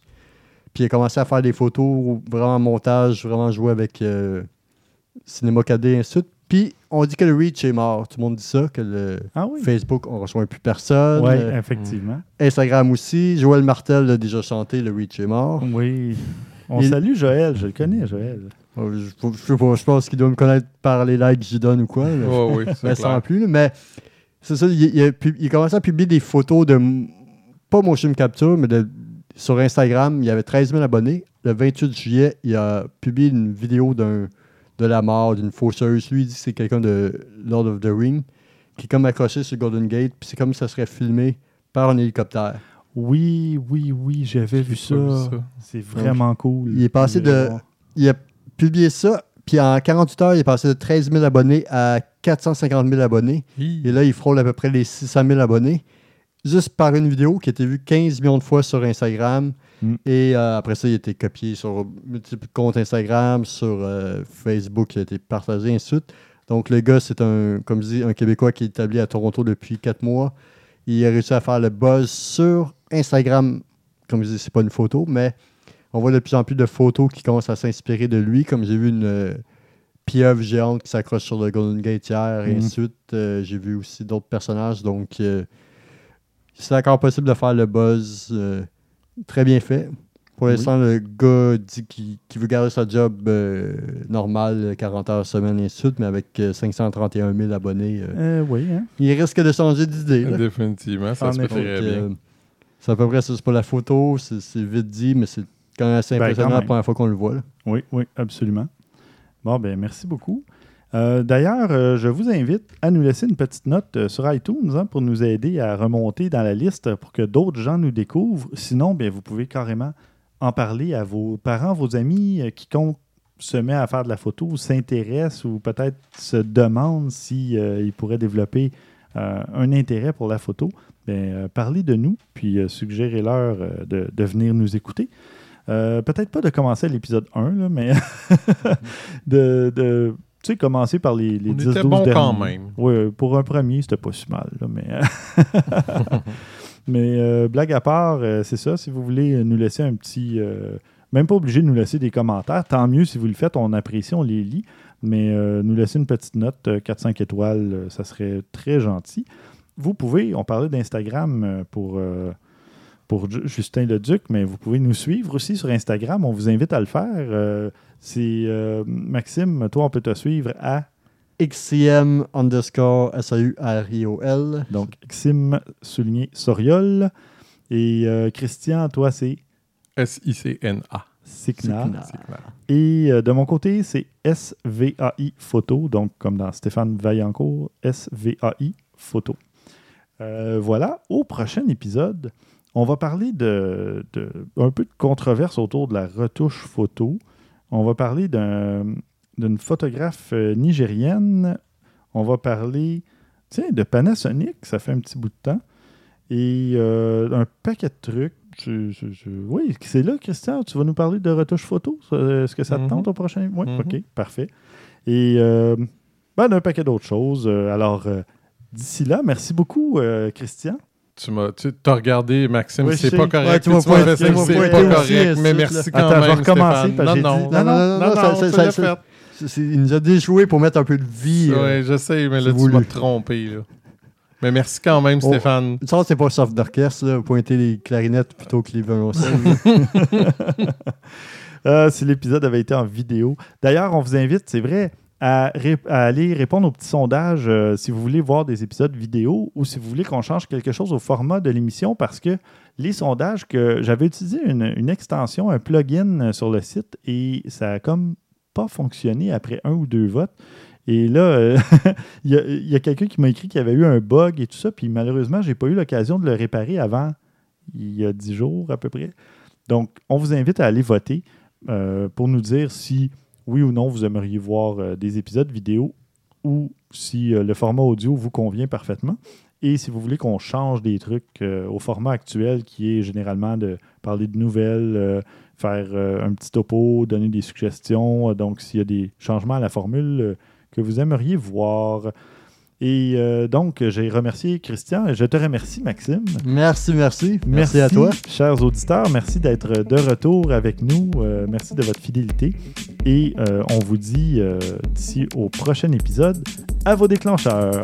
Puis il a commencé à faire des photos, vraiment montage, vraiment jouer avec euh, Cinéma 4D et ainsi de suite. Puis on dit que le reach est mort. Tout le monde dit ça, que le Ah oui? Facebook, on reçoit plus personne. Oui, Euh, effectivement. Instagram aussi. Joël Martel l'a déjà chanté, le reach est mort. Oui. On Il- salue Joël, je le connais, Joël. Euh, Je, je sais pas, je pense qu'il doit me connaître par les likes que j'y donne ou quoi. là. Ouais, oui, c'est Mais sans plus. Mais c'est ça, il, il a, il a commencé à publier des photos de. Pas motion capture, mais de, sur Instagram. Il y avait 13 000 abonnés. Le 28 juillet, il a publié une vidéo d'un de la mort d'une fausseuse. Lui, il dit que c'est quelqu'un de Lord of the Ring qui est comme accroché sur Golden Gate. Puis c'est comme si ça serait filmé par un hélicoptère. Oui, oui, oui, j'avais vu ça. C'est vraiment cool. il est passé de- voir. Il a publié ça. Puis en 48 heures, il est passé de 13 000 abonnés à 450 000 abonnés. Et là, il frôle à peu près les 600 000 abonnés. Juste par une vidéo qui a été vue 15 millions de fois sur Instagram. Mm. Et euh, après ça, il a été copié sur multiples comptes Instagram, sur euh, Facebook, il a été partagé, ainsi de suite. Donc, le gars, c'est un, comme je dis, un Québécois qui est établi à Toronto depuis 4 mois. Il a réussi à faire le buzz sur Instagram. Comme je dis, c'est pas une photo, mais on voit de plus en plus de photos qui commencent à s'inspirer de lui. Comme j'ai vu une euh, pieuvre géante qui s'accroche sur le Golden Gate hier, et Mhm. ainsi de suite. J'ai vu aussi d'autres personnages. Donc, c'est encore possible de faire le buzz euh, très bien fait. Pour Oui. l'instant, le gars dit qu'il veut garder sa job euh, normale, 40 heures semaine, et ainsi de suite, mais avec euh, 531 000 abonnés, euh, Euh, oui, hein? il risque de changer d'idée. Définitivement, ça En se peut très bien. euh, c'est à peu près ça. C'est pas la photo, c'est vite dit, mais c'est quand même assez Ben, impressionnant quand la première fois qu'on le voit. là. Oui, oui, absolument. Bon, ben merci beaucoup. Euh, D'ailleurs, euh, je vous invite à nous laisser une petite note euh, sur iTunes hein, pour nous aider à remonter dans la liste pour que d'autres gens nous découvrent. Sinon, bien, vous pouvez carrément en parler à vos parents, vos amis, quiconque se met à faire de la photo s'intéresse ou peut-être se demande s'ils pourraient développer euh, un intérêt pour la photo. Parlez de nous, puis suggérez-leur de, venir nous écouter. Peut-être pas de commencer l'épisode 1, là, mais de tu sais, commencer par les, les On 10 était 12 bon derniers. quand même. Oui, pour un premier, c'était pas si mal. là, mais mais euh, blague à part, euh, c'est ça. Si vous voulez nous laisser un petit. euh, même pas obligé de nous laisser des commentaires. Tant mieux si vous le faites, on apprécie, on les lit. Mais nous laisser une petite note, euh, 4-5 étoiles, ça serait très gentil. Vous pouvez, on parlait d'Instagram pour, pour Ju- Justin Leduc, mais vous pouvez nous suivre aussi sur Instagram. On vous invite à le faire. Euh, c'est euh, Maxime, toi, on peut te suivre à XCM underscore S-A-U-R-I-O-L. donc Xim souligné Soriol. Et euh, Christian, toi, c'est S-I-C-N-A. Clair. Et euh, de mon côté, c'est SVAI Photo, donc comme dans Stéphane Vaillancourt, SVAI Photo. Euh, voilà, au prochain épisode, on va parler de, de- un peu de controverse autour de la retouche photo. On va parler d'un- d'une photographe euh, nigérienne. On va parler tiens, de Panasonic, ça fait un petit bout de temps. Et euh, un paquet de trucs. Je- je- je- Oui, c'est là, Christian, tu vas nous parler de retouche photo. Est-ce que ça te Mhm. tente au prochain? Oui, Mhm. OK, parfait. Et euh, ben, d'un paquet d'autres choses. Alors, euh, d'ici là, merci beaucoup, Christian. Tu m'as tu as regardé, Maxime, Oui, je c'est sais. pas Ouais, correct. tu puis m'as tu m'as pas- fait tu ça, m'as c'est pas pas été aussi correct. insulte, Mais là. merci quand Attends, je vais même, recommencer Stéphane. parce que Non, j'ai non, dit- non, non, non, non, non, ça- non, ça- tu ça- l'as ça- fait. C'est- c'est- Il nous a déjoué pour mettre un peu de vie. euh. Je sais, mais là, tu voulu. m'as trompé. Là. Mais merci quand même, Oh. Stéphane. Ça, c'est pas soft d'orchestre, là, pointer les clarinettes plutôt que les violoncelles. Ah, si l'épisode avait été en vidéo. D'ailleurs, on vous invite, c'est vrai, à, aller répondre au petit sondage euh, si vous voulez voir des épisodes vidéo ou si vous voulez qu'on change quelque chose au format de l'émission parce que les sondages que j'avais utilisé une, extension, un plugin euh, sur le site et ça a comme pas fonctionné après un ou deux votes. Et là, euh, il y a, quelqu'un qui m'a écrit qu'il y avait eu un bug et tout ça, puis malheureusement, j'ai pas eu l'occasion de le réparer avant il y a dix jours à peu près. Donc, on vous invite à aller voter pour nous dire si, oui ou non, vous aimeriez voir euh, des épisodes vidéo ou si euh, le format audio vous convient parfaitement. Et si vous voulez qu'on change des trucs euh, au format actuel, qui est généralement de parler de nouvelles, faire un petit topo, donner des suggestions. Donc, s'il y a des changements à la formule que vous aimeriez voir. Et euh, donc, j'ai remercié Christian et je te remercie, Maxime. Merci, merci. Merci, à toi. Chers auditeurs, merci d'être de retour avec nous. Euh, merci de votre fidélité. Et euh, on vous dit d'ici au prochain épisode, à vos déclencheurs.